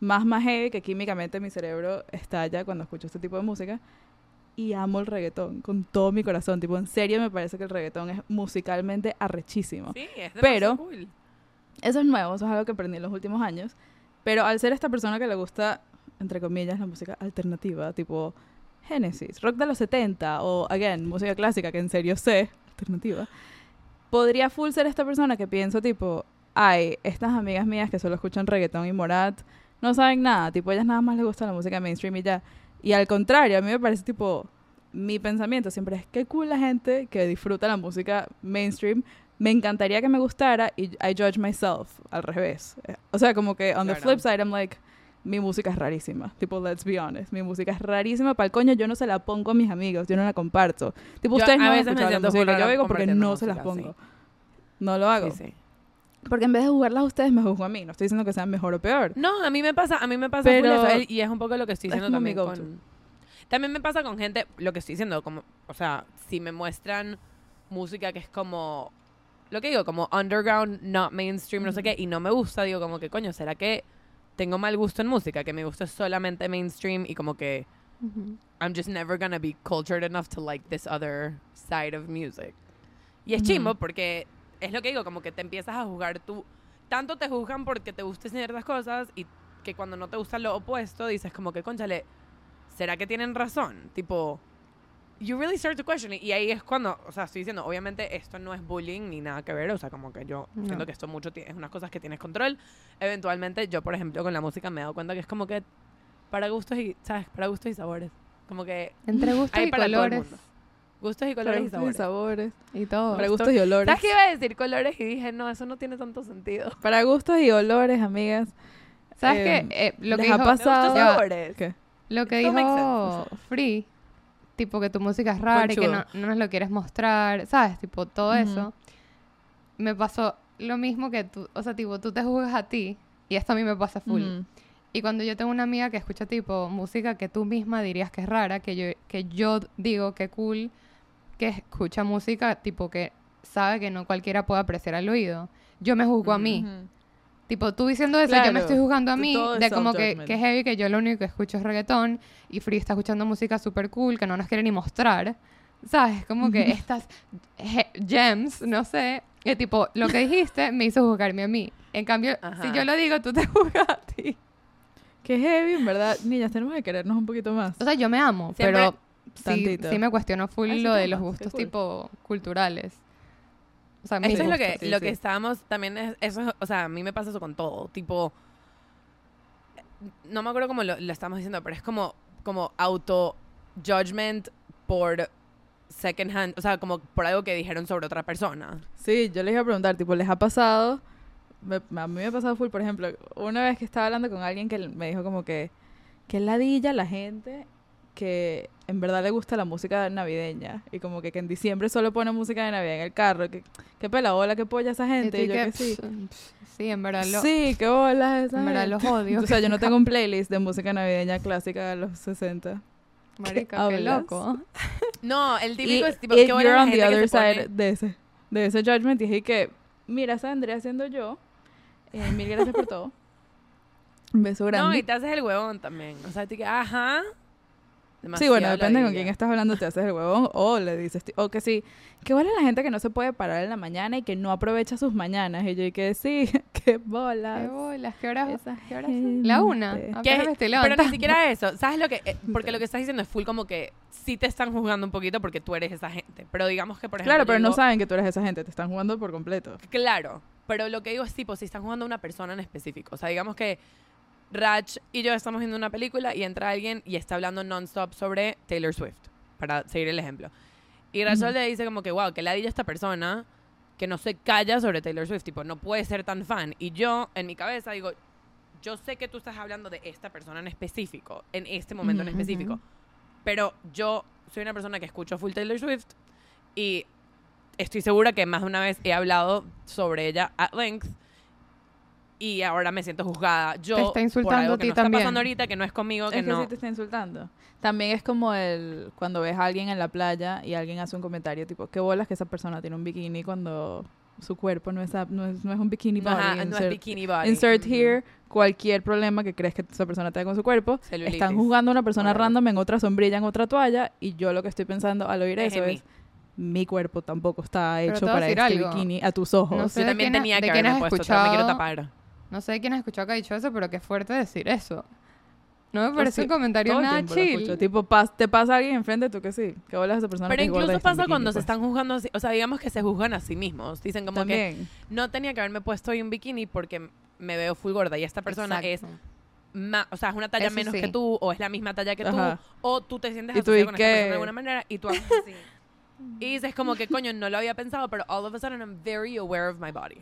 más más heavy que químicamente mi cerebro estalla cuando escucho este tipo de música. Y amo el reggaetón con todo mi corazón. Tipo, en serio me parece que el reggaetón es musicalmente arrechísimo. Sí, es Pero- cool. Eso es nuevo, eso es algo que aprendí en los últimos años. Pero al ser esta persona que le gusta, entre comillas, la música alternativa, tipo Genesis, rock de los 70 o, again, música clásica, que en serio sé, alternativa, podría full ser esta persona que pienso, tipo, ay, estas amigas mías que solo escuchan reggaetón y morat, no saben nada, tipo, ellas nada más les gusta la música mainstream y ya. Y al contrario, a mí me parece, tipo, mi pensamiento siempre es que cool la gente que disfruta la música mainstream me encantaría que me gustara y I judge myself al revés. O sea, como que on the flip side I'm like, mi música es rarísima. Tipo, let's be honest, mi música es rarísima para el coño, yo no se la pongo a mis amigos, yo no la comparto. Tipo, Yo ustedes a no han veces me siento música yo oigo porque no se las pongo. No lo hago. Sí, sí. Porque en vez de jugarlas a ustedes, me juzgo a mí. No estoy diciendo que sean mejor o peor. No, a mí me pasa, a mí me pasa full Pero- eso, y es un poco lo que estoy es diciendo mi también con también me pasa con gente, lo que estoy diciendo, como, o sea, si me muestran música que es como lo que digo, como underground, not mainstream, no sé qué, y no me gusta, digo como que coño, ¿será que tengo mal gusto en música? Que mi gusto es solamente mainstream y como que I'm just never gonna be cultured enough to like this other side of music. Y es Ujú. chimbo porque es lo que digo, como que te empiezas a juzgar tú. Tanto te juzgan porque te gustan ciertas cosas y que cuando no te gusta lo opuesto dices como que, conchale, ¿será que tienen razón? Tipo, you really start to question it. Y ahí es cuando, o sea, estoy diciendo, obviamente esto no es bullying ni nada que ver, o sea, como que yo No. siento que esto mucho es unas cosas que tienes control. Eventualmente yo, por ejemplo, con la música me he dado cuenta que es como que para gustos y, ¿sabes? Para gustos y sabores. Como que Entre gustos Hay y para todo el colores mundo. Gustos y Para colores y gustos sabores. y sabores. y todo. Para gustos y olores. ¿Sabes qué iba a decir colores? Y dije, no, eso no tiene tanto sentido. Para gustos y olores, amigas. ¿Sabes Eh, qué? Eh, lo que ha dijo, pasado- sabores. ¿Qué? Lo que dijo Free, tipo que tu música es rara y que no, no nos lo quieres mostrar, ¿sabes? Tipo, todo eso. Me pasó lo mismo que tú, o sea, tipo, tú te juzgas a ti y esto a mí me pasa full. Ujú. Y cuando yo tengo una amiga que escucha tipo música que tú misma dirías que es rara, que yo, que yo digo que cool, que escucha música tipo que sabe que no cualquiera puede apreciar al oído. Yo me juzgo a mí. Tipo, tú diciendo eso, yo me Claro, estoy juzgando a mí de como que, que heavy, que yo lo único que escucho es reggaetón y Free está escuchando música super cool que no nos quiere ni mostrar. ¿Sabes? Como que estas ge- gems, no sé, que tipo, lo que dijiste me hizo juzgarme a mí. En cambio, si yo lo digo, tú te juzgas a ti. Qué heavy, en verdad. Niñas, tenemos que querernos un poquito más. O sea, yo me amo, Siempre- pero sí, Tantito. sí me cuestiono full Ay, lo de los gustos cool. tipo culturales. O sea, Eso es lo que, sí, lo sí. que estábamos también es, eso es- o sea, a mí me pasa eso con todo, tipo no me acuerdo cómo lo, lo estamos diciendo, pero es como como auto judgment por second hand, o sea, como por algo que dijeron sobre otra persona. Sí, yo les iba a preguntar, tipo, ¿les ha pasado? Me- a mí me ha pasado full, por ejemplo, una vez que estaba hablando con alguien que me dijo como que, que ladilla la gente que en verdad le gusta la música navideña y como que, que en diciembre solo pone música de Navidad en el carro, que, que pela bola, que polla esa gente, y yo que, que sí. Sí, en verdad lo, Sí, qué bola esa en verdad gente. los odio. O sea, yo no tengo un playlist de música navideña clásica de los 60. Marica, qué loco. No, el típico y, es tipo qué la on the gente que other se side pone- de ese, de ese judgment y dije que, mira, esa vendría siendo yo. Eh, mil gracias por todo. Un beso grande. No, y te haces el huevón también. O sea, tú que, ajá. Sí, bueno, depende con quién estás hablando, te haces el huevón o le dices, o que sí, que vale la gente que no se puede parar en la mañana y que no aprovecha sus mañanas. Y yo, y que sí, qué bolas. Qué bolas, ¿qué horas? Esa ¿Qué horas son? La una. Que- pero ni siquiera eso. ¿Sabes lo que? eh, porque lo que estás diciendo es full como que sí te están juzgando un poquito porque tú eres esa gente. Pero digamos que, por ejemplo. Claro, pero no digo- saben que tú eres esa gente, te están jugando por completo. Claro. Pero lo que digo es tipo, si están jugando a una persona en específico. O sea, digamos que Rach y yo estamos viendo una película y entra alguien y está hablando non-stop sobre Taylor Swift. Para seguir el ejemplo. Y Rachel Ujú. le dice como que, wow, que ladilla esta persona que no se calla sobre Taylor Swift. Tipo, no puede ser tan fan. Y yo, en mi cabeza, digo, yo sé que tú estás hablando de esta persona en específico, en este momento en Ujú, específico. ujú. Pero yo soy una persona que escucho full Taylor Swift y estoy segura que más de una vez he hablado sobre ella at length y ahora me siento juzgada. Yo Te está por insultando algo a que ti no está también. pasando ahorita, que no es conmigo, que es que no. sí te está insultando. También es como el cuando ves a alguien en la playa y alguien hace un comentario tipo, qué bolas que esa persona tiene un bikini cuando su cuerpo no es, ap- no es, no es un bikini body. Ajá, no es insert, bikini body. insert here cualquier problema que crees que esa persona tenga con su cuerpo. Celulitis. Están juzgando a una persona Whatever. random en otra sombrilla, en otra toalla y yo lo que estoy pensando al oír Es eso es mi cuerpo tampoco está hecho a para este algo. bikini a tus ojos. No sé Yo también quién tenía que haberme puesto, me quiero tapar. No sé quién has escuchado que ha dicho eso, pero qué fuerte decir eso. No me parece sí, un comentario nada chill. Tipo, pas- te pasa alguien enfrente, tú que sí. ¿Qué bolas esa persona Pero que es incluso pasa bikini, cuando se pues? están juzgando, así- o sea, digamos que se juzgan a sí mismos. Dicen como que También. no tenía que haberme puesto hoy un bikini porque me veo full gorda y esta persona es Exacto. ma- o sea, es una talla Eso menos sí. que tú o es la misma talla que tú Ajá. o tú te sientes Y tú, asociado ¿y con esta persona qué? de alguna manera y tú haces así. y dices como que coño, no lo había pensado, pero all of a sudden I'm very aware of my body.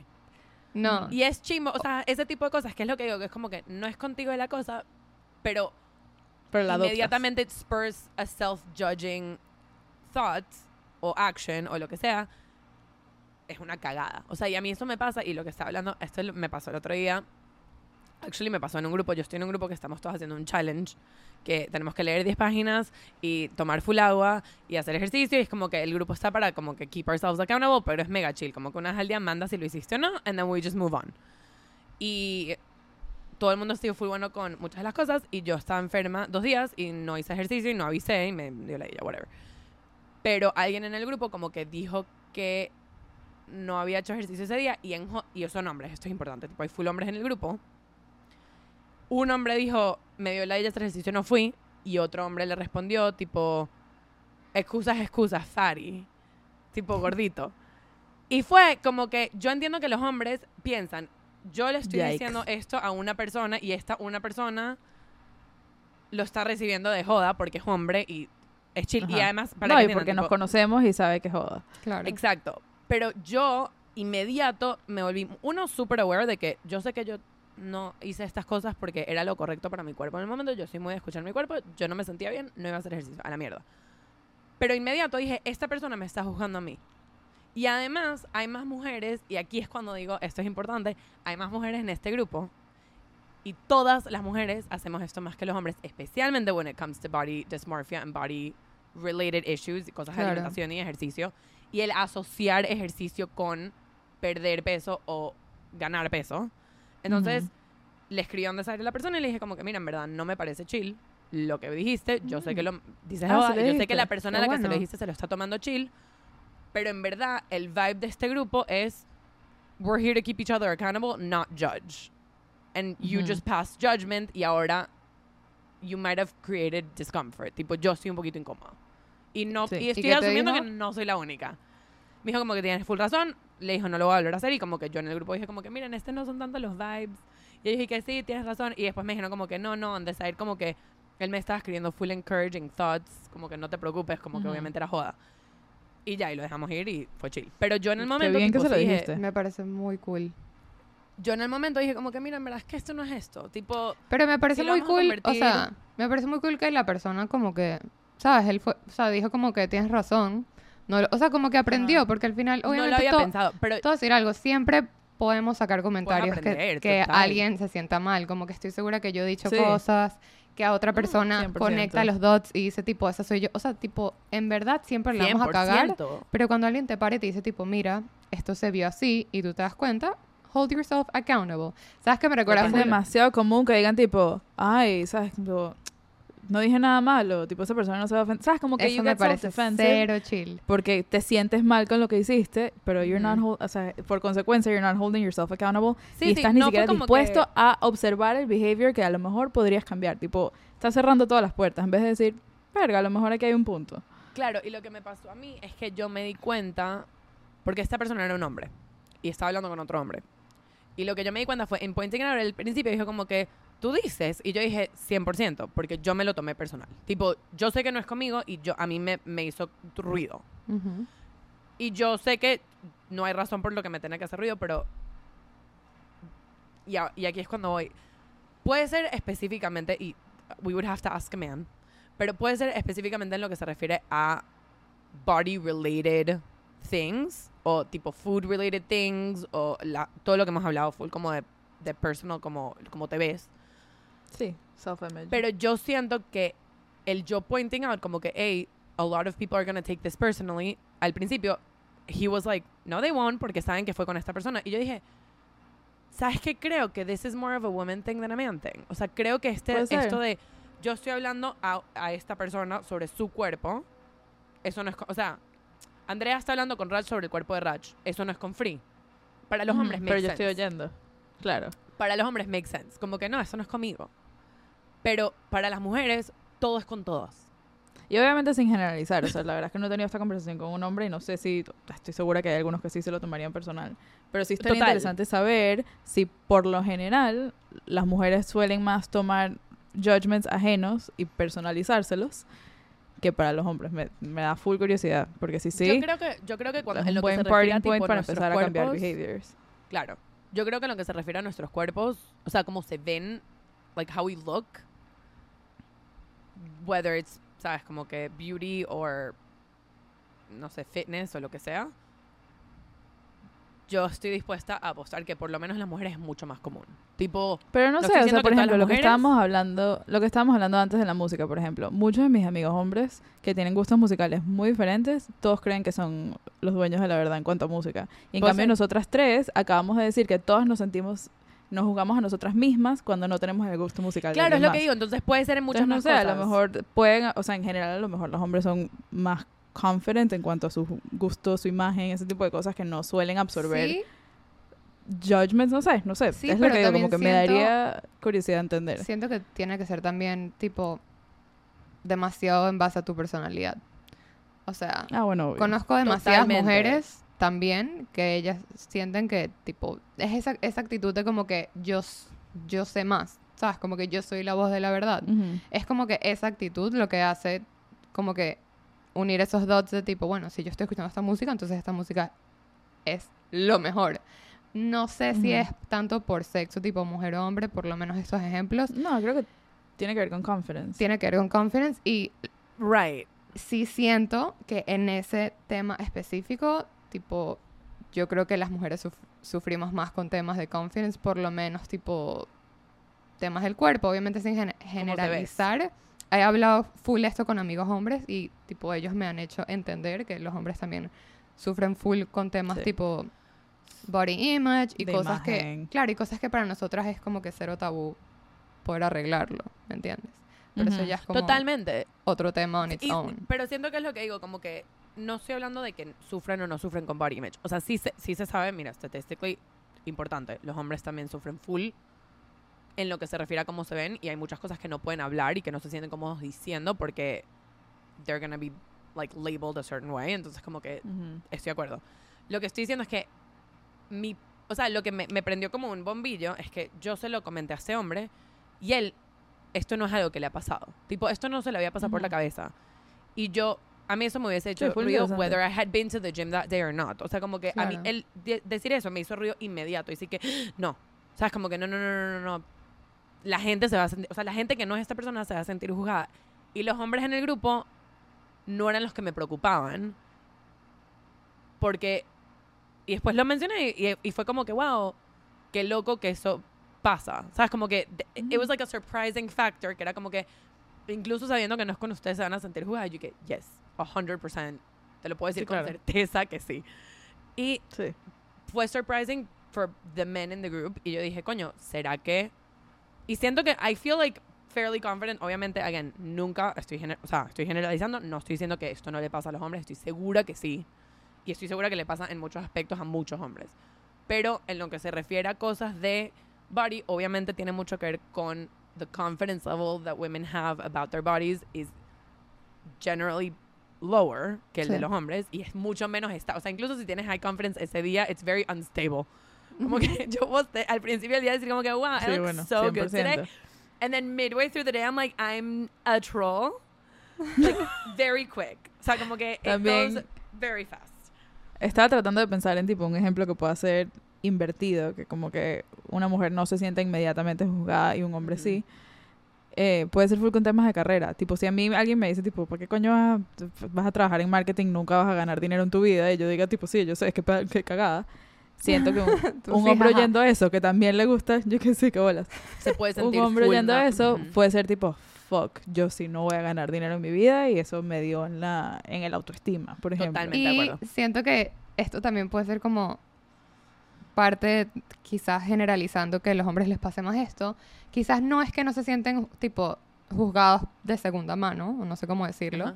No. Y es chimbo, o sea, ese tipo de cosas, que es lo que digo, que es como que no es contigo de la cosa, pero Pero la adoptas. inmediatamente it spurs a self-judging thought o action o lo que sea, es una cagada. O sea, y a mí eso me pasa, y lo que estaba hablando, esto me pasó el otro día, actually me pasó en un grupo, yo estoy en un grupo que estamos todos haciendo un challenge, que tenemos que leer 10 páginas y tomar full agua y hacer ejercicio, y es como que el grupo está para como que keep ourselves accountable, pero es mega chill, como que una vez al día mandas si lo hiciste o no, and then we just move on. Y todo el mundo estuvo full bueno con muchas de las cosas y yo estaba enferma dos días y no hice ejercicio y no avisé y me dio la idea, whatever. Pero alguien en el grupo como que dijo que no había hecho ejercicio ese día y, en, y son hombres, esto es importante, tipo hay full hombres en el grupo. Un hombre dijo, me dio la idea hacer ejercicio, no fui. Y otro hombre le respondió, tipo, excusas, excusas, Fari. Tipo gordito. Y fue como que yo entiendo que los hombres piensan, yo le estoy Yikes. diciendo esto a una persona y esta una persona lo está recibiendo de joda porque es hombre y es chill. Y además, para No, que y porque nos conocemos y sabe que joda. Claro. Exacto. Pero yo, inmediato, me volví, uno, súper aware de que yo sé que yo no hice estas cosas porque era lo correcto para mi cuerpo. En el momento yo soy muy de escuchar mi cuerpo, yo no me sentía bien, no iba a hacer ejercicio, a la mierda. Pero inmediato dije, esta persona me está juzgando a mí. Y además hay más mujeres, y aquí es cuando digo, esto es importante, hay más mujeres en este grupo. Y todas las mujeres hacemos esto más que los hombres, especialmente when it comes to body dysmorphia and body related issues cosas de Claro. alimentación y ejercicio. y el asociar ejercicio con perder peso o ganar peso. Entonces, Ujú. le escribí a donde a la persona y le dije como que, mira, en verdad no me parece chill lo que dijiste. Yo sé que lo dices, Ah, "Joda", ¿sí le yo sé que la persona a la que se lo bueno. dijiste se lo está tomando chill, pero en verdad el vibe de este grupo es we're here to keep each other accountable, not judge. And you Ujú. just passed judgment y ahora you might have created discomfort. Tipo, yo estoy un poquito incómoda. Y no Sí. y ¿Y estoy te asumiendo que no soy la única. Me dijo como que tienes full razón. Le dijo, no lo voy a volver a hacer. Y como que yo en el grupo dije como que, miren, este no son tanto los vibes. Y yo dije que sí, tienes razón. Y después me dijeron como que no, no, on the side como que él me estaba escribiendo full encouraging thoughts. Como que no te preocupes, como que Ujú. obviamente era joda. Y ya, y lo dejamos ir y fue chill. Pero yo en el Qué momento bien que tipo, se lo dije- dijiste. Me parece muy cool. yo en el momento dije como que, mira, en verdad es que esto no es esto. Tipo, Pero me parece Si muy cool, o convertir- sea, me parece muy cool que la persona como que, ¿sabes? Él fue, o sea, dijo como que tienes razón. No, o sea, como que aprendió, porque al final, no lo obviamente, había todo, pensado. Pero todo decir algo, siempre podemos sacar comentarios que, aprender, que alguien se sienta mal, como que estoy segura que yo he dicho Sí. cosas, que a otra persona 100%. conecta los dots y dice tipo, esa soy yo, o sea, tipo, en verdad siempre le vamos a cagar, 100%. pero cuando alguien te para y te dice tipo, mira, esto se vio así y tú te das cuenta, hold yourself accountable. ¿Sabes qué me recuerda? Es demasiado común que digan tipo, ay, ¿sabes? Tipo, no dije nada malo, tipo, esa persona no se va a ofender. ¿Sabes? Como que Eso you me get parece cero chill. porque te sientes mal con lo que hiciste, pero you're not, Ujú. hol- o sea, por consecuencia, you're not holding yourself accountable Sí, y sí, estás ni no siquiera dispuesto que- a observar el behavior que a lo mejor podrías cambiar. Tipo, estás cerrando todas las puertas en vez de decir, verga, a lo mejor aquí hay un punto. Claro, y lo que me pasó a mí es que yo me di cuenta, porque esta persona era un hombre y estaba hablando con otro hombre. Y lo que yo me di cuenta fue, en Pointing Out, al principio dijo como que, tú dices, y yo dije 100%, porque yo me lo tomé personal. Tipo, yo sé que no es conmigo y yo a mí me, me hizo ruido. Ujú. Y yo sé que no hay razón por lo que me tenga que hacer ruido, pero... Y, a- y aquí es cuando voy. Puede ser específicamente, y we would have to ask a man, pero puede ser específicamente en lo que se refiere a body related things, o tipo food related things, o la- todo lo que hemos hablado full como de, de personal, como, como te ves. Sí, self-image. Pero yo siento que el yo pointing out como que, hey, a lot of people are going to take this personally, al principio, he was like, no, they won't, porque saben que fue con esta persona. Y yo dije, ¿sabes qué? Creo que this is more of a woman thing than a man thing. O sea, creo que este, esto de, yo estoy hablando a, a esta persona sobre su cuerpo, eso no es, o sea, Andrea está hablando con Raj sobre el cuerpo de Raj, eso no es con Free. Para los Ujú, hombres, Pero makes yo estoy oyendo. Claro. para los hombres make sense. Como que no, eso no es conmigo. Pero para las mujeres, todo es con todas. Y obviamente sin generalizar, o sea, la verdad es que no he tenido esta conversación con un hombre y no sé si, estoy segura que hay algunos que sí se lo tomarían personal, pero sí estaría Total. interesante saber si por lo general las mujeres suelen más tomar judgments ajenos y personalizárselos que para los hombres. Me, me da full curiosidad, porque si sí, Yo creo que, yo creo que cuando es en un que buen se parting point para empezar a cambiar cuerpos, behaviors. Claro. Yo creo que en lo que se refiere a nuestros cuerpos, o sea, cómo se ven, like how we look, whether it's, sabes, como que beauty or, no sé, fitness o lo que sea, yo estoy dispuesta a apostar que por lo menos las mujeres es mucho más común. Tipo, Pero no No sé, o sea, por ejemplo, lo que estábamos hablando, lo que estábamos hablando antes de la música, por ejemplo, muchos de mis amigos hombres que tienen gustos musicales muy diferentes, todos creen que son los dueños de la verdad en cuanto a música. Y en Puede cambio nosotras tres acabamos de decir que todas nos sentimos nos jugamos a nosotras mismas cuando no tenemos el gusto musical. de claro, es lo más. que digo, entonces puede ser en muchas Entonces, no más sé, cosas. a lo mejor pueden, o sea, en general a lo mejor los hombres son más confident en cuanto a su gusto, su imagen, ese tipo de cosas que no suelen absorber Sí, judgments, no sé, no sé, Sí, es lo que digo, como que me daría curiosidad entender. siento que tiene que ser también, tipo, demasiado en base a tu personalidad. O sea, Ah, bueno, conozco demasiadas Totalmente. mujeres también que ellas sienten que, tipo, es esa, esa actitud de como que yo, yo sé más, ¿sabes? Como que yo soy la voz de la verdad. Es como que esa actitud lo que hace como que unir esos dots de tipo, bueno, si yo estoy escuchando esta música, entonces esta música es lo mejor. No sé si es tanto por sexo, tipo mujer o hombre, por lo menos estos ejemplos. No, creo que tiene que ver con confidence. Tiene que ver con confidence y Right. sí siento que en ese tema específico, tipo, yo creo que las mujeres suf- sufrimos más con temas de confidence, por lo menos tipo temas del cuerpo, obviamente sin gen- generalizar. He hablado full esto con amigos hombres y tipo ellos me han hecho entender que los hombres también sufren full con temas Sí. tipo body image y De cosas imagen. que, claro, y cosas que para nosotras es como que cero tabú poder arreglarlo, ¿me entiendes? Pero eso Ujú. ya es como Totalmente. otro tema on its Y- own. pero siento que es lo que digo, como que no estoy hablando de que sufren o no sufren con body image. O sea, sí se, sí se sabe, mira, statistically, importante, los hombres también sufren full en lo que se refiere a cómo se ven y hay muchas cosas que no pueden hablar y que no se sienten cómodos diciendo porque they're gonna be like labeled a certain way. Entonces como que Ujú. estoy de acuerdo. Lo que estoy diciendo es que mi, o sea, lo que me, me prendió como un bombillo es que yo se lo comenté a ese hombre y él, esto no es algo que le ha pasado. Tipo, esto no se le había pasado por la cabeza. Y yo, a mí eso me hubiese hecho Sí, ruido whether I had been to the gym that day or not. O sea, como que a mí, Claro. él de- decir eso me hizo ruido inmediato. Y sí que, no. O sea, es como que no, no, no, no, no. La gente se va a sentir, o sea, la gente que no es esta persona se va a sentir juzgada. Y los hombres en el grupo no eran los que me preocupaban. Porque, y después lo mencioné y, y fue como que, wow, qué loco que eso pasa. ¿Sabes? Como que, it was like a surprising factor, que era como que, incluso sabiendo que no es con ustedes, se van a sentir juzgadas. Yo que, yes, 100%. Te lo puedo decir Sí, con claro. certeza que sí. Y Sí. fue surprising for the men in the group y yo dije, coño, ¿será que? Y siento que I feel like fairly confident, obviamente, again, nunca estoy, gener- o sea, estoy generalizando, no estoy diciendo que esto no le pasa a los hombres, estoy segura que sí. Y estoy segura que le pasa en muchos aspectos a muchos hombres. Pero en lo que se refiere a cosas de body, obviamente tiene mucho que ver con the confidence level that women have about their bodies is generally lower que el de los hombres y es mucho menos esta, o sea, incluso si tienes high confidence ese día, it's very unstable. Como que yo posté al principio del día decir como que wow, I Sí, look bueno, so good 100%. today. And then midway through the day I'm like I'm a troll. Like very quick. O sea, como que it goes very fast. Estaba tratando de pensar en tipo un ejemplo que pueda ser invertido, que como que una mujer no se sienta inmediatamente juzgada y un hombre sí. Eh, puede ser full con temas de carrera. Tipo, si a mí alguien me dice, tipo, ¿por qué coño vas a, vas a trabajar en marketing? Nunca vas a ganar dinero en tu vida. Y yo diga, tipo, sí, yo sé, es que, que cagada. Siento que un, un sí, hombre ajá. oyendo eso, que también le gusta, yo que sí, que bolas. Se puede Un sentir hombre full oyendo eso Ujú. puede ser tipo, fuck, yo sí no voy a ganar dinero en mi vida y eso me dio en, la, en el autoestima, por ejemplo. Totalmente. de Y acuerdo. siento que esto también puede ser como parte, quizás generalizando que a los hombres les pase más esto. Quizás no es que no se sienten tipo juzgados de segunda mano, no sé cómo decirlo,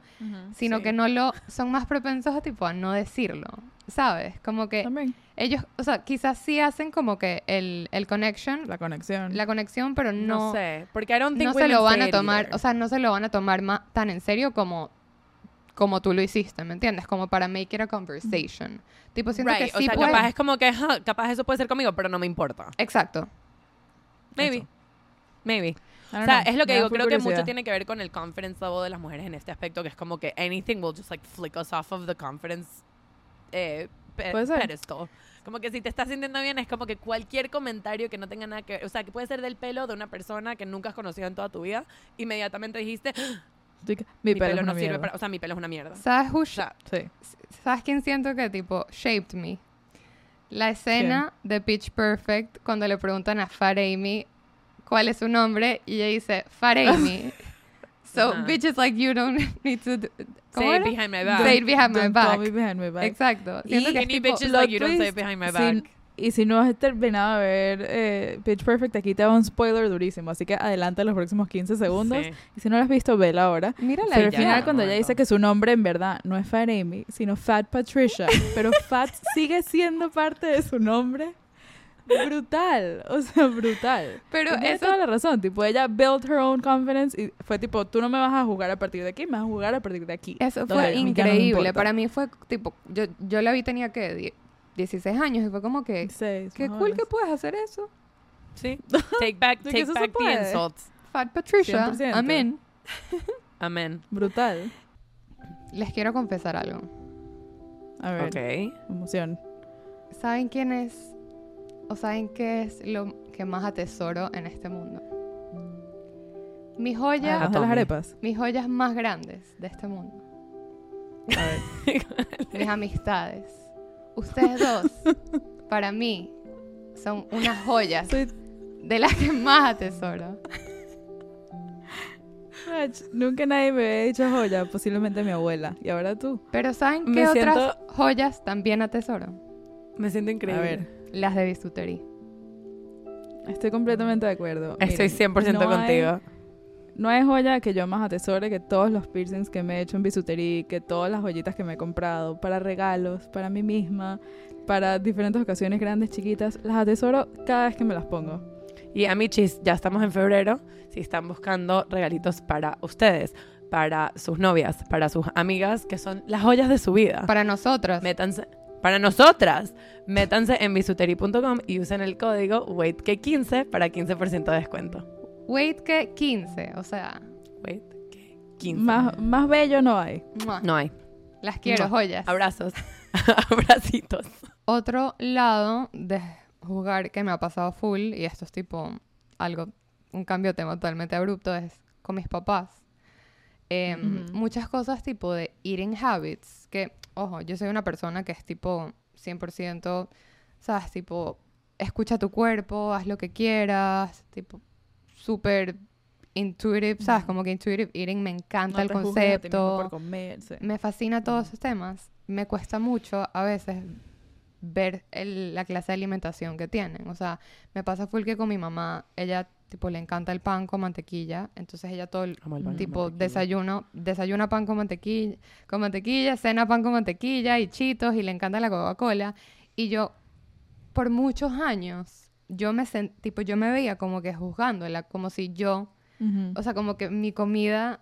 sino sí. que no lo son más propensos a tipo a no decirlo, ¿sabes? Como que También, ellos, o sea, quizás sí hacen como que el, el connection, la conexión. la conexión, pero No, no, sé, porque I don't think no se lo van a tomar, either. o sea, no se lo van a tomar ma- tan en serio como como tú lo hiciste, ¿me entiendes? Como para make it a conversation. Tipo, siento Right, que o sí sea, puede- capaz es como que, "Ja, capaz eso puede ser conmigo, pero no me importa. Exacto. Maybe. Eso. Maybe. O sea, know, es lo que me digo, creo que mucho tiene que ver con el confidence level de las mujeres en este aspecto, que es como que anything will just like flick us off of the confidence eh, pe- Puede ser. pedestal. Como que si te estás sintiendo bien, es como que cualquier comentario que no tenga nada que ver, o sea, que puede ser del pelo de una persona que nunca has conocido en toda tu vida, inmediatamente dijiste, "Ah, Estoy que- Mi, mi, pelo, pelo, es una no sirve mierda. para, o sea, mi pelo es una mierda. ¿Sabes who O sh- sea, Sí. ¿Sabes quién siento que tipo shaped me? La escena de Pitch Perfect cuando le preguntan a Fat Amy cuál es su nombre y ella dice Fat Amy. so Ajá. bitch is like you don't need to do- ¿Cómo say it behind my back. Say it behind my Don't call back. me behind my back. Exacto. Siento Y- que es Any tipo- like you don't say it behind my sin- back. Y si no has terminado de ver eh, Pitch Perfect, aquí te hago un spoiler durísimo. Así que adelanta los próximos 15 segundos. Sí. Y si no lo has visto, vela ahora. Mírala Pero al final, cuando ella dice que su nombre en verdad no es Fat Amy, sino Fat Patricia, pero Fat sigue siendo parte de su nombre, brutal. O sea, brutal. Pero Tiene eso toda la razón. Tipo, ella built her own confidence y fue tipo, tú no me vas a jugar a partir de aquí, me vas a jugar a partir de aquí. Eso Entonces, fue no increíble. Para mí fue tipo, yo, yo la vi tenía que 16 años y fue como que, Seis, qué cool que puedes hacer eso. Sí. Take back, take eso back the insults. Fat Patricia, 100%. amén. Amén. Brutal. Les quiero confesar algo. A ver, Ok. emoción. ¿Saben quién es o saben qué es lo que más atesoro en este mundo? Mis joyas, de las arepas. mis joyas más grandes de este mundo. A ver. Mis amistades. Ustedes dos, para mí, son unas joyas Soy- de las que más atesoro. Ach, Nunca nadie me había dicho joya, posiblemente mi abuela. Y ahora tú. Pero ¿saben Me qué otras siento- joyas también atesoro? Me siento A increíble. ver, Las de bisutería. estoy completamente de acuerdo. Estoy Miren, 100% no hay- contigo. No hay joya que yo más atesore que todos los piercings que me he hecho en bisutería, que todas las joyitas que me he comprado para regalos, para mí misma, para diferentes ocasiones grandes, chiquitas. Las atesoro cada vez que me las pongo. Y amichis, ya estamos en febrero. Si están buscando regalitos para ustedes, para sus novias, para sus amigas, que son las joyas de su vida. Para nosotras. Métanse. Para nosotras, métanse en bisutery.com y usen el código WAITK15 para 15% de descuento. Wait que 15, o sea, WAITK15. Más, más bello no hay. ¡mua! No hay. las quiero, Mua. joyas. Abrazos. Abracitos. Otro lado de jugar que me ha pasado full, y esto es tipo algo, un cambio de tema totalmente abrupto, es con mis papás. Em. Muchas cosas tipo de eating habits, que, ojo, yo soy una persona que es tipo 100%, ¿sabes? Tipo, escucha tu cuerpo, haz lo que quieras, tipo, súper intuitive, ¿sabes? Ujú. Como que intuitive eating me encanta No el te juzgues a ti mismo concepto. por comer, sí. Me fascina todos esos temas. Me cuesta mucho a veces ver el- la clase de alimentación que tienen. O sea, me pasa full que con mi mamá, ella tipo le encanta el pan con mantequilla, entonces ella todo el el tipo desayuno, desayuna pan con mantequilla, con mantequilla, cena pan con mantequilla y chitos y le encanta la Coca-Cola y yo por muchos años yo me sen- tipo yo me veía como que juzgándola, como si yo Ujú. o sea, como que mi comida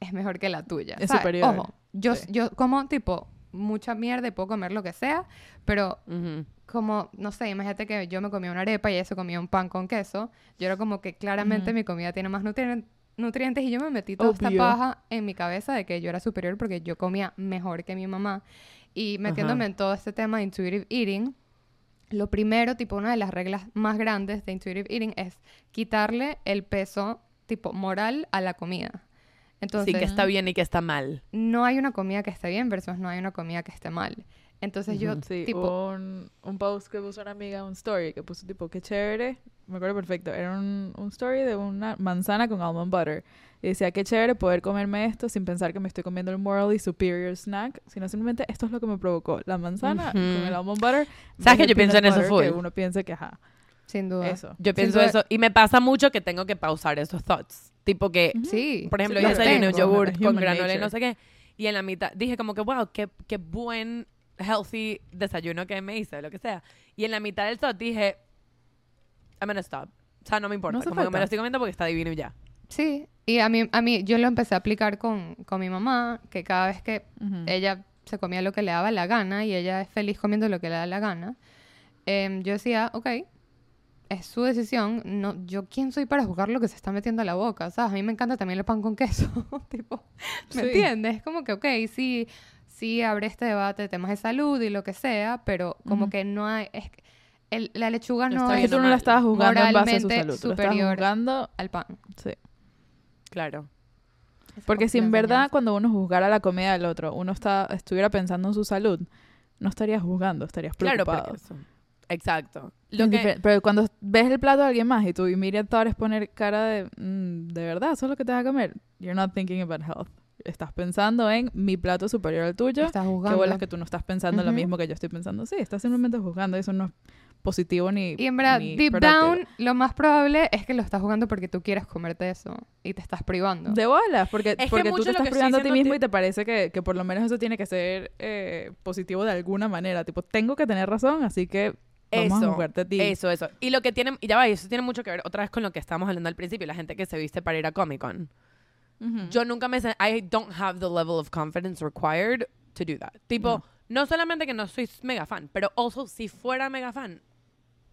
es mejor que la tuya. Es ¿sabes? superior. Ojo, yo, Sí. yo como tipo mucha mierda y puedo comer lo que sea, pero Ujú. como, no sé, imagínate que yo me comía una arepa y ella se comía un pan con queso. Yo era como que claramente Ujú. mi comida tiene más nutrien- nutrientes y yo me metí toda esta Obvio. paja en mi cabeza de que yo era superior porque yo comía mejor que mi mamá. Y metiéndome Ajá. en todo este tema de intuitive eating, lo primero, tipo una de las reglas más grandes de intuitive eating es quitarle el peso tipo moral a la comida. Entonces, sí, que está bien y que está mal. no hay una comida que esté bien versus no hay una comida que esté mal. Entonces yo. Sí, tipo, un, un post que puso una amiga, un story, que puso tipo, qué chévere, me acuerdo perfecto, era un, un story de una manzana con almond butter. Y decía, qué chévere poder comerme esto sin pensar que me estoy comiendo el morally superior snack, sino simplemente esto es lo que me provocó, la manzana con Ujú. el almond butter. ¿Sabes que yo pienso en eso butter, Que full? uno piensa que, ajá, sin duda. eso. Yo pienso eso. Y me pasa mucho que tengo que pausar esos thoughts. Tipo que. Sí. por ejemplo, sí, yo desayuné un yogur con granola y no sé qué. Y en la mitad dije como que, wow, qué, qué buen healthy desayuno que me hice, lo que sea. Y en la mitad del thought dije, I'm gonna stop. O sea, no me importa. No como que me lo estoy comiendo porque está divino y ya. Sí, y a mí, a mí, yo lo empecé a aplicar con, con mi mamá, que cada vez que Ujú. ella se comía lo que le daba la gana y ella es feliz comiendo lo que le da la gana, em, yo decía, ok, es su decisión, no, yo quién soy para juzgar lo que se está metiendo a la boca, ¿sabes? A mí me encanta también el pan con queso, tipo, ¿me Sí. entiendes? Es como que, ok, sí, sí abre este debate de temas de salud y lo que sea, pero como que no hay, es que el- la lechuga no Es que tú no la estabas juzgando en base a su salud, tú superior. juzgando, al pan. sí. Claro. Porque si en verdad cuando uno juzgara la comida del otro, uno está, estuviera pensando en su salud, no estarías juzgando, estarías Claro, preocupado. eso. Exacto. Lo Es que, difer- Pero cuando ves el plato de alguien más y tu immediate thought es poner cara de, "Mm, de verdad, eso es lo que te vas a comer, you're not thinking about health. Estás pensando en mi plato superior al tuyo. Estás Qué juzgando. bolas que tú no estás pensando lo Ujú. mismo que yo estoy pensando. Sí, estás simplemente juzgando. Eso no es positivo ni. Y en verdad, deep productive. down, lo más probable es que lo estás jugando porque tú quieres comerte eso y te estás privando. De bolas, porque, que porque tú te lo estás privando a ti mismo y te parece que, que por lo menos eso tiene que ser eh, positivo de alguna manera. Tipo, tengo que tener razón, así que vamos a Eso, jugarte a ti. Eso, eso. Y lo que tiene, y ya va, y eso tiene mucho que ver otra vez con lo que estábamos hablando al principio, la gente que se viste para ir a Comic Con. Yo nunca me, I don't have the level of confidence required to do that. Tipo, No. no, solamente que no soy mega fan, pero also si fuera mega fan,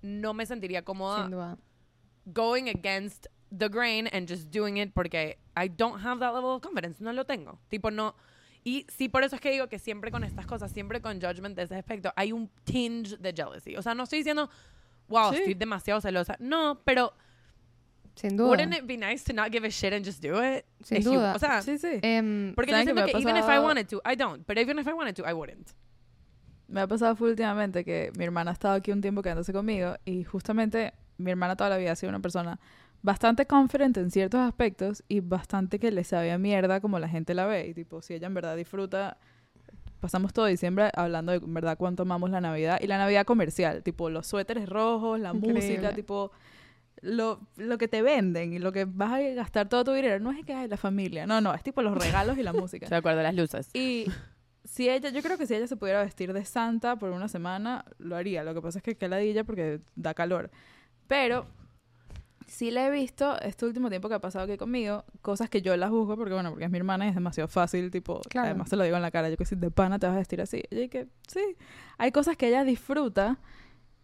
no me sentiría cómoda Sin duda. going against the grain and just doing it porque I don't have that level of confidence. No lo tengo. Tipo, no. Y sí, por eso es que digo que siempre con estas cosas, siempre con judgment de ese aspecto, hay un tinge de jealousy. O sea, no estoy diciendo, wow, Sí. estoy demasiado celosa. No, pero Sin duda. wouldn't it be nice to not give a shit and just do it? Sin If you- duda. o sea, Sí, sí. Em, porque yo ¿Saben que siento me que, ha even if I wanted to, I don't. But even if I wanted to, I wouldn't. Me ha pasado full últimamente que mi hermana ha estado aquí un tiempo quedándose conmigo y justamente mi hermana toda la vida ha sido una persona bastante confident en ciertos aspectos y bastante que le sabe a mierda como la gente la ve. Y tipo, si ella en verdad disfruta, pasamos todo diciembre hablando de en verdad cuánto amamos la Navidad y la Navidad comercial, tipo los suéteres rojos, la Increíble. música, tipo lo, lo que te venden y lo que vas a gastar todo tu dinero. No es que hay la familia, no, no, es tipo los regalos y la música. De acuerdo, las luces. Y si ella, yo creo que si ella se pudiera vestir de santa por una semana, lo haría. Lo que pasa es que qué ladilla porque da calor. Pero sí le he visto este último tiempo que ha pasado aquí conmigo, cosas que yo las juzgo porque, bueno, porque es mi hermana y es demasiado fácil, tipo, Claro. además se lo digo en la cara, yo que si de pana te vas a vestir así. Y que sí, hay cosas que ella disfruta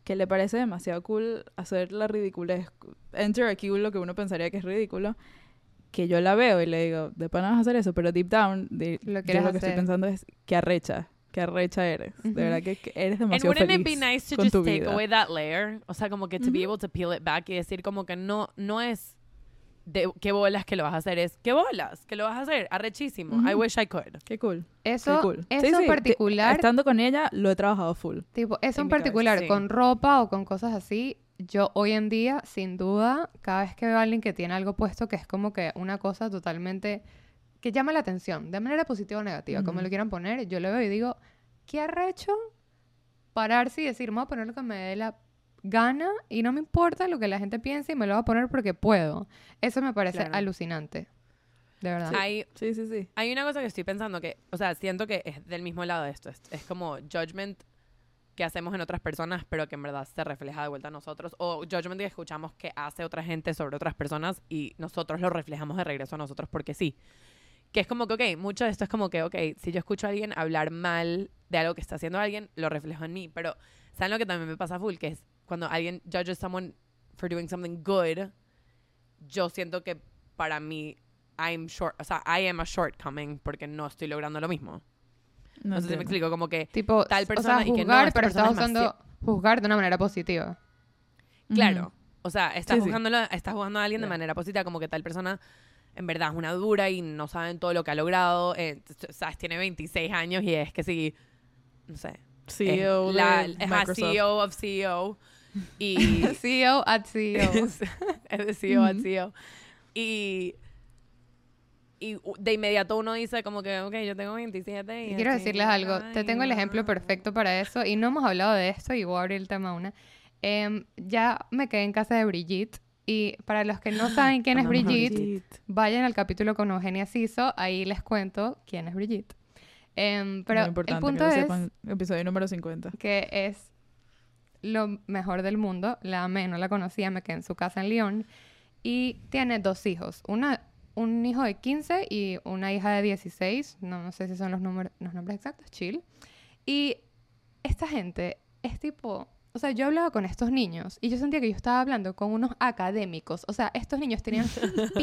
que le parece demasiado cool hacer la ridiculez. Enter aquí lo que uno pensaría que es ridículo. Que yo la veo y le digo, de pana vas a hacer eso, pero deep down, de, Lo yo lo que estoy pensando es que arrecha, que arrecha eres. Ujú. De verdad que, que eres And demasiado wouldn't it feliz be nice to con just tu take vida. away that layer? O sea, como que to be Ujú. able to peel it back y decir como que no, no es de qué bolas que lo vas a hacer, es qué bolas que lo vas a hacer, arrechísimo. I Ujú. wish I could. Qué cool. Eso, qué cool. eso Sí, en sí, particular, Estando con ella, lo he trabajado full. tipo, eso en en mi cabeza, particular sí. con ropa o con cosas así, yo hoy en día, sin duda, cada vez que veo a alguien que tiene algo puesto que es como que una cosa totalmente que llama la atención, de manera positiva o negativa, como lo quieran poner, yo lo veo y digo, ¿qué arrecho? Pararse y decir, me voy a poner lo que me dé la gana y no me importa lo que la gente piense y me lo voy a poner porque puedo. Eso me parece Claro. alucinante. De verdad. Hay, Sí, sí, sí. hay una cosa que estoy pensando que, o sea, siento que es del mismo lado de esto. Es, es como judgment que hacemos en otras personas, pero que en verdad se refleja de vuelta a nosotros. O judgment que escuchamos que hace otra gente sobre otras personas y nosotros lo reflejamos de regreso a nosotros porque sí. Que es como que, ok, mucho de esto es como que, ok, si yo escucho a alguien hablar mal de algo que está haciendo alguien, lo reflejo en mí. Pero, ¿saben lo que también me pasa full? Que es cuando alguien judges someone for doing something good, yo siento que para mí, I'm short, o sea, I am a shortcoming porque no estoy logrando lo mismo. No, sé si me explico, como que, Tipo, tal o persona sea, y que no, juzgar, pero estás es usando juzgar de una manera positiva. claro, Ujú. o sea, estás, Sí, sí. juzgándolo, estás juzgando a alguien de Claro. manera positiva, como que tal persona en verdad es una dura y no saben todo lo que ha logrado, eh, sabes, tiene 26 años y es que sí, no sé, CEO la, de Microsoft. CEO of CEO y CEO at CEO. es, es de CEO a Ujú. CEO. Y, y de inmediato uno dice como que, ok, yo tengo 27 y... Y quiero decirles algo. Te ay, tengo el ejemplo no. perfecto para eso. Y no hemos hablado de esto y voy a abrir el tema una. Em, ya me quedé en casa de Brigitte. Y para los que no saben quién es a Brigitte, vayan al capítulo con Eugenia Siso. Ahí les cuento quién es Brigitte. Em, pero Muy el importante punto que lo es sepan. Episodio número 50. que es lo mejor del mundo. La amé, no la conocía, me quedé en su casa en Lyon. Y tiene dos hijos. Una, un hijo de 15 y una hija de 16. No, no sé si son los, números, los nombres exactos. Chill. Y esta gente es tipo... O sea, yo hablaba con estos niños y yo sentía que yo estaba hablando con unos académicos. O sea, estos niños tenían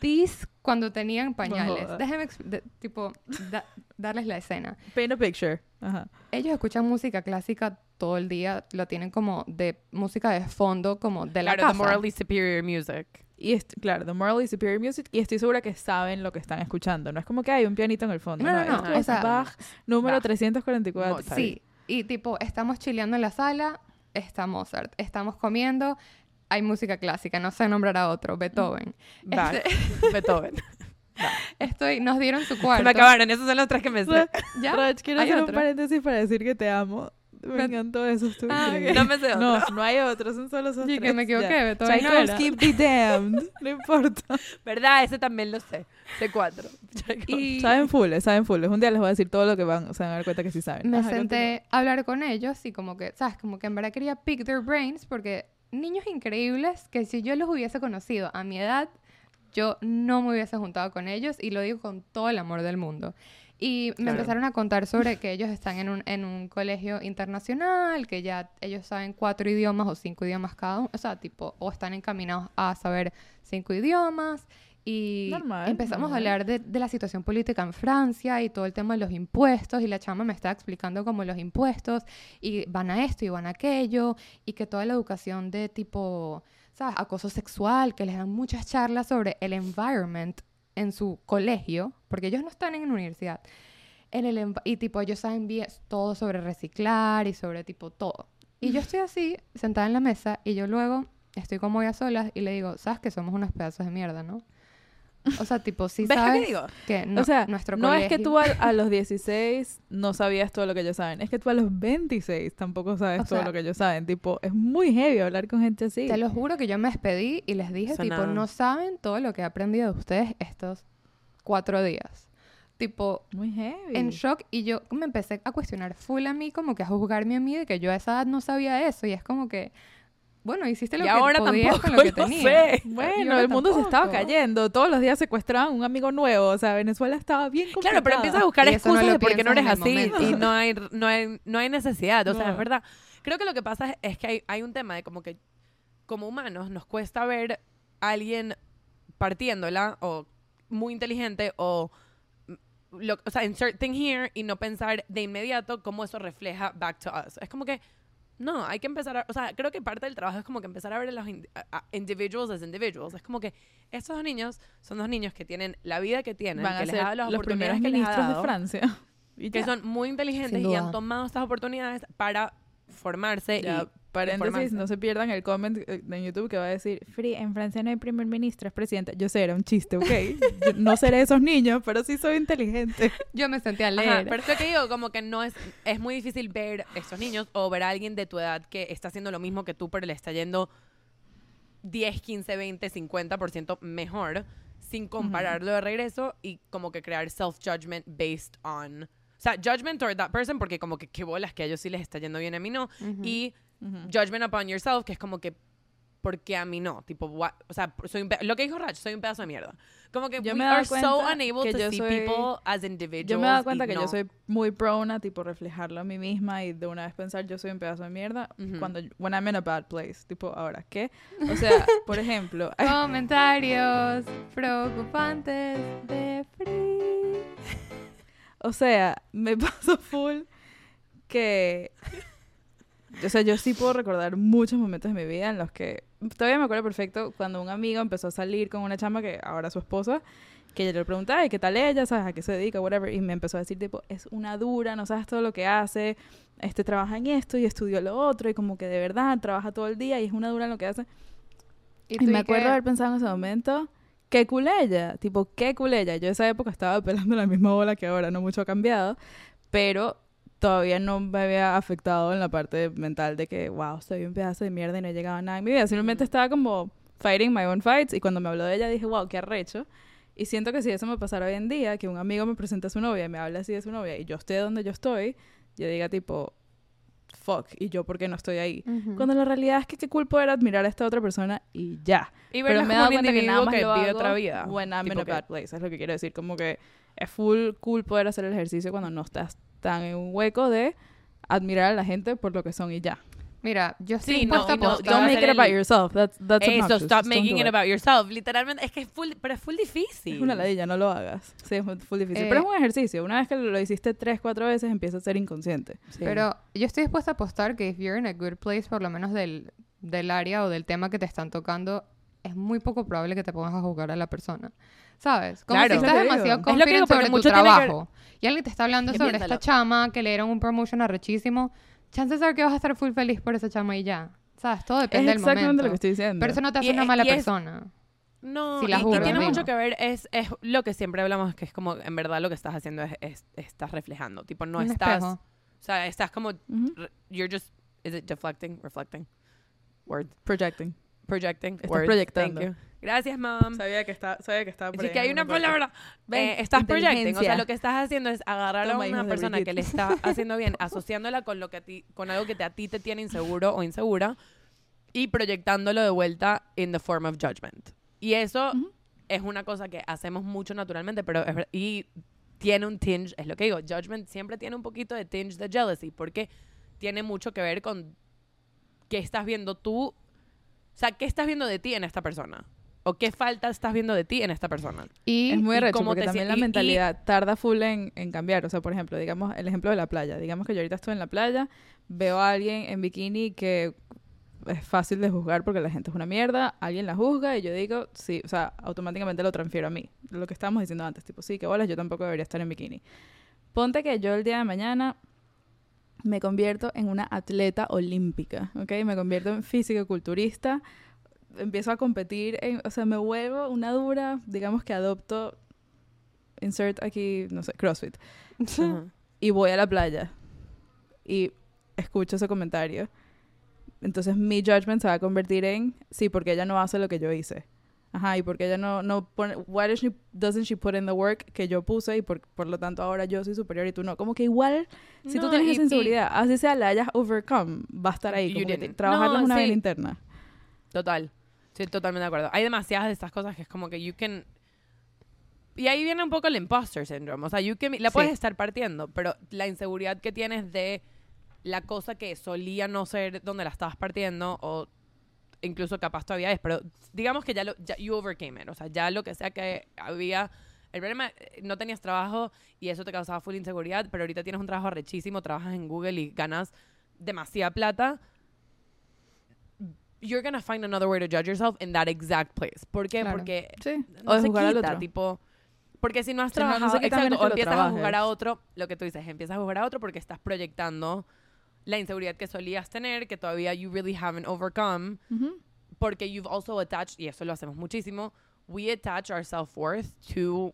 PhDs cuando tenían pañales. jodas. Déjenme, de- tipo, da- darles la escena Paint a picture. Ajá. ellos escuchan música clásica todo el día, lo tienen como de música de fondo, como de la Claro, the casa. morally superior music. Y claro, The Morally Superior Music. Y estoy segura que saben lo que están escuchando. No es como que hay un pianito en el fondo. No, no, esto no, es o sea, Bach número Bach. 344. Mozart. Sí, y tipo, estamos chileando en la sala, está Mozart, estamos comiendo, hay música clásica, no sé nombrar a otro, Beethoven. Bach, Este- Beethoven. Estoy, nos dieron su Se cuarto. me acabaron, esos son los tres que me sé. ¿Ya? Rach, quiero ¿Hay hacer un otro? paréntesis para decir que te amo. Me Bet- encantó eso, estuvo Ah, increíble. No me sé No, otro. no hay otros, son solo esos Sí, que tres. me equivoqué, ya. Beethoven no. Tchaikovsky be damned. No importa. ¿Verdad? Ese también lo sé. Sé cuatro. Y Saben full, saben full. Un día les voy a decir todo lo que van, se van a dar cuenta que sí saben. me Ajá, senté a hablar con ellos y como que, ¿sabes? Como que en verdad quería pick their brains porque niños increíbles que si yo los hubiese conocido a mi edad, yo no me hubiese juntado con ellos y lo digo con todo el amor del mundo. Y me Claro. empezaron a contar sobre que ellos están en un, en un colegio internacional, que ya ellos saben cuatro idiomas o cinco idiomas cada uno, o sea, tipo, o están encaminados a saber cinco idiomas. Y Normal, empezamos normal. a hablar de, de la situación política en Francia y todo el tema de los impuestos. Y la chama me estaba explicando como los impuestos y van a esto y van a aquello. Y que toda la educación de tipo, ¿sabes? Acoso sexual, que les dan muchas charlas sobre el environment en su colegio, porque ellos no están en una universidad. En el y tipo, ellos saben bien todo sobre reciclar y sobre tipo todo. Y yo estoy así, sentada en la mesa, y yo luego estoy como muy a solas y le digo, sabes que somos unos pedazos de mierda, ¿no? O sea, tipo, sí ¿Ves sabes digo? que no- o sea, nuestro no es que tú a, a los 16 no sabías todo lo que ellos saben. Es que tú a los 26 tampoco sabes O todo sea- lo que ellos saben. Tipo, es muy heavy hablar con gente así. Te lo juro que yo me despedí y les dije, tipo, no saben todo lo que he aprendido de ustedes estos cuatro días. Tipo, Muy heavy. en shock y yo me empecé a cuestionar full a mí, como que a juzgarme a mí de que yo a esa edad no sabía eso y es como que, bueno, hiciste lo y que ahora podías tampoco con lo que tenías. sé. Bueno, el mundo se estaba tampoco. cayendo. Todos los días secuestraban un amigo nuevo. O sea, Venezuela estaba bien complicada. Claro, pero empiezas a buscar no excusas lo de por qué no eres así el y momento. no hay, no hay, no hay necesidad. O sea, No. es verdad. Creo que lo que pasa es, es que hay, hay un tema de como que como humanos nos cuesta ver a alguien partiéndola o muy inteligente o lo, o sea, insert thing here y no pensar de inmediato cómo eso refleja back to us. Es como que no, hay que empezar a, o sea, creo que parte del trabajo es como que empezar a ver a los in- a- a individuals as individuals. Es como que estos dos niños son dos niños que tienen la vida que tienen, Van a que les ser ha dado las los primeros que les ha ministros de Francia. Y que ya. son muy inteligentes y han tomado estas oportunidades para formarse y paréntesis, no se pierdan el comment eh, en YouTube que va a decir, Free, en Francia no hay primer ministro, es presidente. Yo sé, era un chiste, ¿ok? Yo no seré esos niños, pero sí soy inteligente. Yo me sentí a Ajá, leer. pero es lo que digo, como que no es, es muy difícil ver estos niños o ver a alguien de tu edad que está haciendo lo mismo que tú, pero le está yendo 10, 15, 20, 50% mejor, sin compararlo de regreso y como que crear self-judgment based on... O sea, judgment toward that person, porque como que qué bolas que a ellos sí les está yendo bien, a mí no. Y judgment upon yourself, que es como que, ¿por qué a mí no? Tipo, what- o sea, soy un lo que dijo Rach, soy un pedazo de mierda. Como que Yo we me he dado are so cuenta unable que to yo see soy- people as individuals. Yo me he dado cuenta que no. yo soy muy prone a tipo reflejarlo a mí misma y de una vez pensar yo soy un pedazo de mierda Ujú. cuando when I'm in a bad place. Tipo, ahora, ¿qué? O sea, por ejemplo, Comentarios preocupantes de Free. O sea, me pasó full que... O sea, yo sí puedo recordar muchos momentos de mi vida en los que... Todavía me acuerdo perfecto cuando un amigo empezó a salir con una chama que ahora es su esposa, que yo le preguntaba, "¿Y ¿qué tal ella? ¿Sabes a qué se dedica? Whatever. Y me empezó a decir, tipo, es una dura, no sabes todo lo que hace, este trabaja en esto y estudió lo otro, y como que de verdad trabaja todo el día y es una dura en lo que hace. Y, tú me y acuerdo que- haber pensado en ese momento, qué cool ella, tipo, qué cool ella. Yo esa época estaba pelando la misma bola que ahora, no mucho ha cambiado, pero todavía no me había afectado en la parte mental de que, wow, soy un pedazo de mierda y no he llegado a nada en mi vida. Simplemente estaba como fighting my own fights y cuando me habló de ella dije, wow, qué arrecho. Y siento que si eso me pasara hoy en día, que un amigo me presenta a su novia y me habla así de su novia y yo esté donde yo estoy, yo diga tipo, fuck, y yo por qué no estoy ahí. Ujú. Cuando la realidad es que qué cool poder admirar a esta otra persona y ya. Y Pero me he dado cuenta que nada más que lo hago otra vida. when I'm in a bad place, es lo que quiero decir. Como que es full cool poder hacer el ejercicio cuando no estás tan en un hueco de admirar a la gente por lo que son y ya. Mira, yo estoy Sí, no, no- a no postar- Don't make it about el- yourself. That's, that's Eso, obnoxious. stop Just making do it it. about yourself. Literalmente, es que es full, pero es full difícil. Es una ladilla, no lo hagas. Sí, es full difícil. Eh, Pero es un ejercicio. Una vez que lo hiciste tres, cuatro veces, empieza a ser inconsciente. Sí. Pero yo estoy dispuesta a apostar que if you're in a good place, por lo menos del, del área o del tema que te están tocando, es muy poco probable que te pongas a juzgar a la persona. ¿Sabes? Como Claro. si Es estás digo. demasiado Es confident digo, porque sobre tu mucho tiene que trabajo y alguien te está hablando sobre piénsalo. esta chama que le dieron un promotion arrechísimo, chances are que vas a estar full feliz por esa chama y ya. ¿Sabes? Todo depende es del exactamente momento. lo que estoy diciendo. Pero eso no te hace Y- una mala y es- persona. No, Si la y- y, tiene digo. mucho que ver, es, es lo que siempre hablamos, que es como, en verdad lo que estás haciendo es, es- estás reflejando. Tipo, no Un estás, espejo. o sea, estás como, you're just, is it deflecting, reflecting? Word, Projecting. Projecting, Estás word, proyectando. thank you. Gracias, mom. Sabía que, está, sabía que estaba Así que hay una palabra. Ven, Eh, estás projecting, o sea, lo que estás haciendo es agarrar Toma, a una persona que le está haciendo bien, asociándola con lo que a ti, con algo que te, a ti te tiene inseguro o insegura y proyectándolo de vuelta in the form of judgment. Y eso es una cosa que hacemos mucho naturalmente, pero es y tiene un tinge, es lo que digo, judgment siempre tiene un poquito de tinge de jealousy, porque tiene mucho que ver con qué estás viendo tú, o sea, qué estás viendo de ti en esta persona, o qué falta estás viendo de ti en esta persona. Y Es muy cómo porque también la y- y- mentalidad tarda full en, en cambiar. O sea, por ejemplo, digamos el ejemplo de la playa. Digamos que yo ahorita estoy en la playa, veo a alguien en bikini que es fácil de juzgar porque la gente es una mierda, alguien la juzga y yo digo, sí, o sea, automáticamente lo transfiero a mí. Lo que estábamos diciendo antes, tipo, sí, que bolas, yo tampoco debería estar en bikini. Ponte que yo el día de mañana me convierto en una atleta olímpica, ¿ok? Me convierto en físico-culturista empiezo a competir, en- o sea, me vuelvo una dura, digamos que adopto, insert aquí, no sé, CrossFit, Ajá. y voy a la playa y escucho ese comentario. Entonces mi judgment se va a convertir en, sí, porque ella no hace lo que yo hice. Ajá, y porque ella no, no pone, why does she- doesn't she put in the work que yo puse y por, por lo tanto ahora yo soy superior y tú no? Como que igual, si tú tienes esa y- inseguridad, así sea la hayas overcome, va a estar ahí. Como que didn't. trabajarla No, es una sí. vena interna. Total. Estoy totalmente de acuerdo. Hay demasiadas de estas cosas que es como que you can... Y ahí viene un poco el imposter syndrome. O sea, you can... la Sí. puedes estar partiendo, pero la inseguridad que tienes de la cosa que solía no ser donde la estabas partiendo o incluso capaz todavía es, pero digamos que ya lo ya you overcame it, o sea, ya lo que sea que había el problema eh, no tenías trabajo y eso te causaba full inseguridad, pero ahorita tienes un trabajo rechísimo, trabajas en Google y ganas demasiada plata. You're gonna find another way to judge yourself in that exact place. ¿Por qué? Claro. Porque Sí. no o se jugar al quita, otro. tipo porque si no has Sí, no, no trabajado, quita exacto, o empiezas a jugar a otro, lo que tú dices, empiezas a jugar a otro porque estás proyectando la inseguridad que solías tener, que todavía you really haven't overcome, Ujú. porque you've also attached, y eso lo hacemos muchísimo, we attach our self-worth to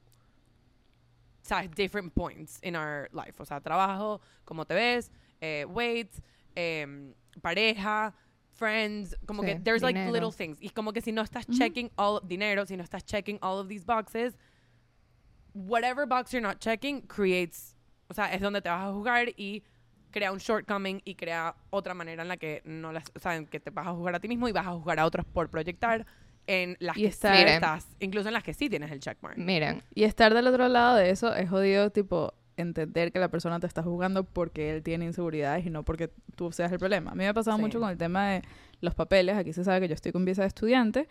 o sea, different points in our life. O sea, trabajo, cómo te ves, eh, weight, em, pareja, friends, como Sí, que there's like little things. Y como que si no estás Ujú. checking all dinero, si no estás checking all of these boxes, whatever box you're not checking creates, o sea, es donde te vas a jugar y crea un shortcoming y crea otra manera en la que no las, o sea, en que te vas a jugar a ti mismo y vas a jugar a otros por proyectar en las Y que estar- sí estás, incluso en las que sí tienes el checkmark. Miren, Y estar del otro lado de eso es jodido, tipo, entender que la persona te está jugando porque él tiene inseguridades y no porque tú seas el problema. A mí me ha pasado Sí. mucho con el tema de los papeles. Aquí se sabe que yo estoy con visa de estudiante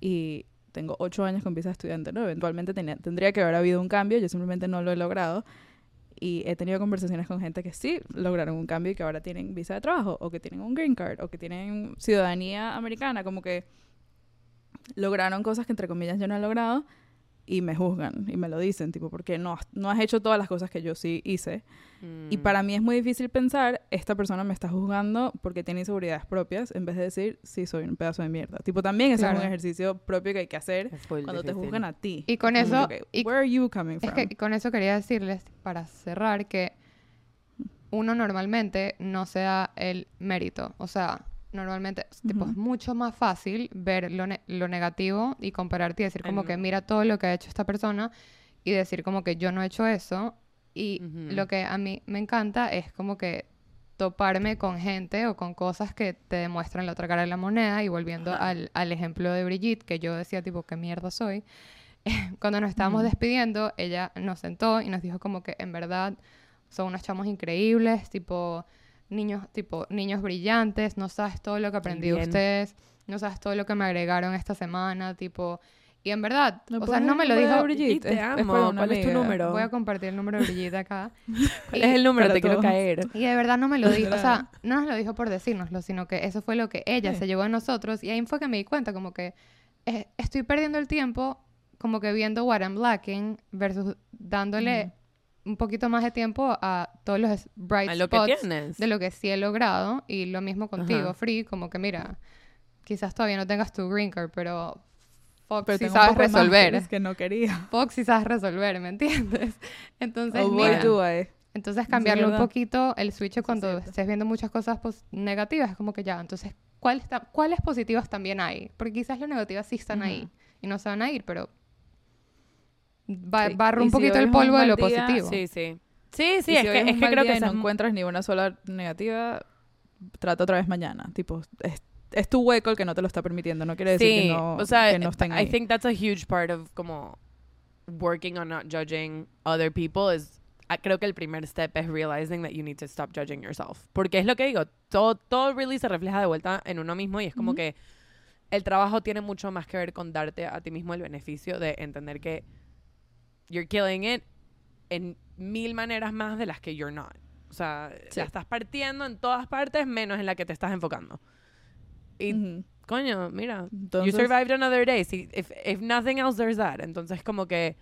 y tengo ocho años con visa de estudiante, ¿no? Eventualmente tenía- tendría que haber habido un cambio, yo simplemente no lo he logrado. Y he tenido conversaciones con gente que sí lograron un cambio y que ahora tienen visa de trabajo, o que tienen un green card, o que tienen ciudadanía americana, como que lograron cosas que entre comillas yo no he logrado y me juzgan y me lo dicen, tipo, porque no, has- no has hecho todas las cosas que yo sí hice. Y Mm. para mí es muy difícil pensar, esta persona me está juzgando porque tiene inseguridades propias, en vez de decir, sí, soy un pedazo de mierda. Tipo, también ese es Claro. un ejercicio propio que hay que hacer Es cuando te difícil. juzgan a ti. Y con eso- que, y- where are you coming Es from? que con eso quería decirles, para cerrar, que uno normalmente no se da el mérito. O sea, normalmente tipo, Ujú. es mucho más fácil ver lo, ne- lo negativo y compararte y decir como En- que mira todo lo que ha hecho esta persona y decir como que yo no he hecho eso. Y Ujú. lo que a mí me encanta es como que toparme con gente o con cosas que te demuestran la otra cara de la moneda y volviendo al, al ejemplo de Brigitte, que yo decía tipo, ¿qué mierda soy? Cuando nos estábamos despidiendo, ella nos sentó y nos dijo como que en verdad son unos chamos increíbles, tipo niños, tipo niños brillantes, no sabes todo lo que aprendí de ustedes, no sabes todo lo que me agregaron esta semana, tipo, y en verdad, ¿Me o sea, no me lo dijo, Brigitte? Te es amo. ¿Cuál es tu número? voy a compartir el número de Brigitte acá. ¿Cuál es el número? Te quiero caer. Y de verdad no me lo dijo, o sea, no nos lo dijo por decírnoslo, sino que eso fue lo que ella Sí. se llevó a nosotros y ahí fue que me di cuenta como que eh, estoy perdiendo el tiempo como que viendo What I'm Lacking versus dándole un poquito más de tiempo a todos los bright A lo que spots tienes. de lo que sí he logrado y lo mismo contigo, Ajá. Free, como que mira, quizás todavía no tengas tu green card, pero fuck Pero si tengo un sabes resolver. masters que no quería. Fuck si sabes resolver, ¿me entiendes? Entonces, Oh, mira, do I. entonces es cambiarle un poquito el switch es cuando cierto. estés viendo muchas cosas negativas, es como que ya, entonces, ¿cuáles, ta- ¿cuáles positivas también hay? Porque quizás las negativas sí están ahí y no se van a ir, pero ba- Sí. barre Y un poquito el polvo de lo día, positivo. Sí, sí. Sí, sí, es si que, es que creo que y no es- encuentras ni una sola negativa, trata otra vez mañana. Tipo, es, es tu hueco el que no te lo está permitiendo. No quiere decir Sí, que no, o sea, que no estén I ahí. think that's a huge part of como working on not judging other people is ah, creo que el primer step es realizing that you need to stop judging yourself. Porque es lo que digo, todo, todo really se refleja de vuelta en uno mismo y es como Ujú. que el trabajo tiene mucho más que ver con darte a ti mismo el beneficio de entender que you're killing it en mil maneras más de las que you're not. O sea, Sí. la estás partiendo en todas partes menos en la que te estás enfocando. Y coño, mira, Entonces, you survived another day. Si, if, if nothing else, there's that. Entonces, como que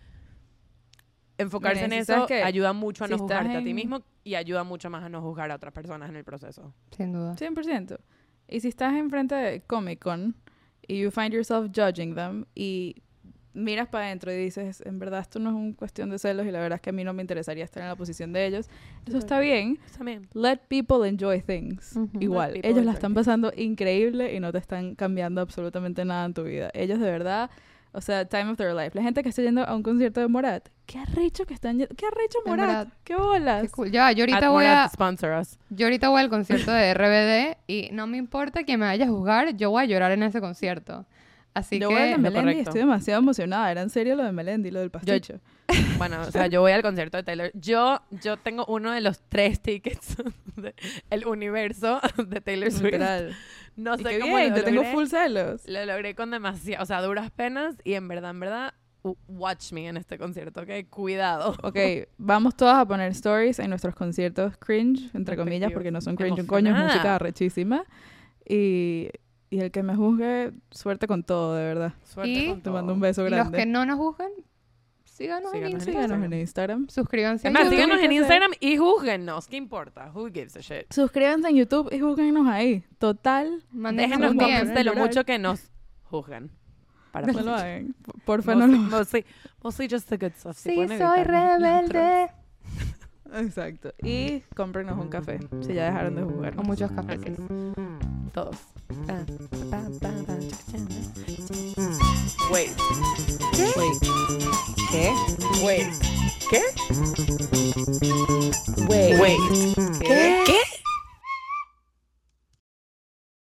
enfocarse Miren, en si eso ayuda mucho a si no juzgarte a ti en- mismo y ayuda mucho más a no juzgar a otras personas en el proceso. Sin duda. 100%. Y si estás enfrente de Comic Con y you find yourself judging them y miras para adentro y dices, en verdad esto no es una cuestión de celos y la verdad es que a mí no me interesaría estar en la posición de ellos. Eso está bien. También. Let people enjoy things. Igual, ellos la están things. pasando increíble y no te están cambiando absolutamente nada en tu vida. Ellos de verdad, o sea, time of their life. La gente que está yendo a un concierto de Morat, qué arrecho que están yendo, qué arrecho Morat, qué bolas. Qué cool. Ya, yo ahorita At voy Morat a... sponsor us. Yo ahorita voy al concierto de RBD y no me importa que me vaya a juzgar, yo voy a llorar en ese concierto. Así Yo voy de que... me- Melendi y estoy demasiado emocionada. Era en serio lo de Melendi, lo del pasticho. Bueno, o sea, yo voy al concierto de Taylor. Yo, yo tengo uno de los tres tickets del universo de Taylor Swift. Literal. No sé qué cómo bien, lo te tengo full celos. Lo logré con demasiado, o sea, duras penas y en verdad, en verdad, watch me en este concierto, ¿ok? Cuidado. Ok, vamos todas a poner stories en nuestros conciertos cringe, entre comillas, porque no son cringe un coño, es música rechísima. Y, y el que me juzgue, suerte con todo, de verdad. Suerte Y con Te todo. mando un beso Los grande. que no nos juzgan, síganos, en Síganos en Instagram. Síganos en Instagram. Suscríbanse Es en síganos en. Instagram y júguennos. ¿Qué importa? Who gives a shit? Suscríbanse en YouTube y júguenos ahí. Total, Déjenos comments de lo mucho que nos juzgan. Para no lo hagan. Porfa, no lo mostly, mostly just the good stuff. Sí, soy rebelde. Exacto. Y cómprenos un café, si ya dejaron de O jugar. muchos cafés. Todos. Pa, pa, Wait. Wait. ¿Qué? Wait. ¿Qué? Wait. Wait.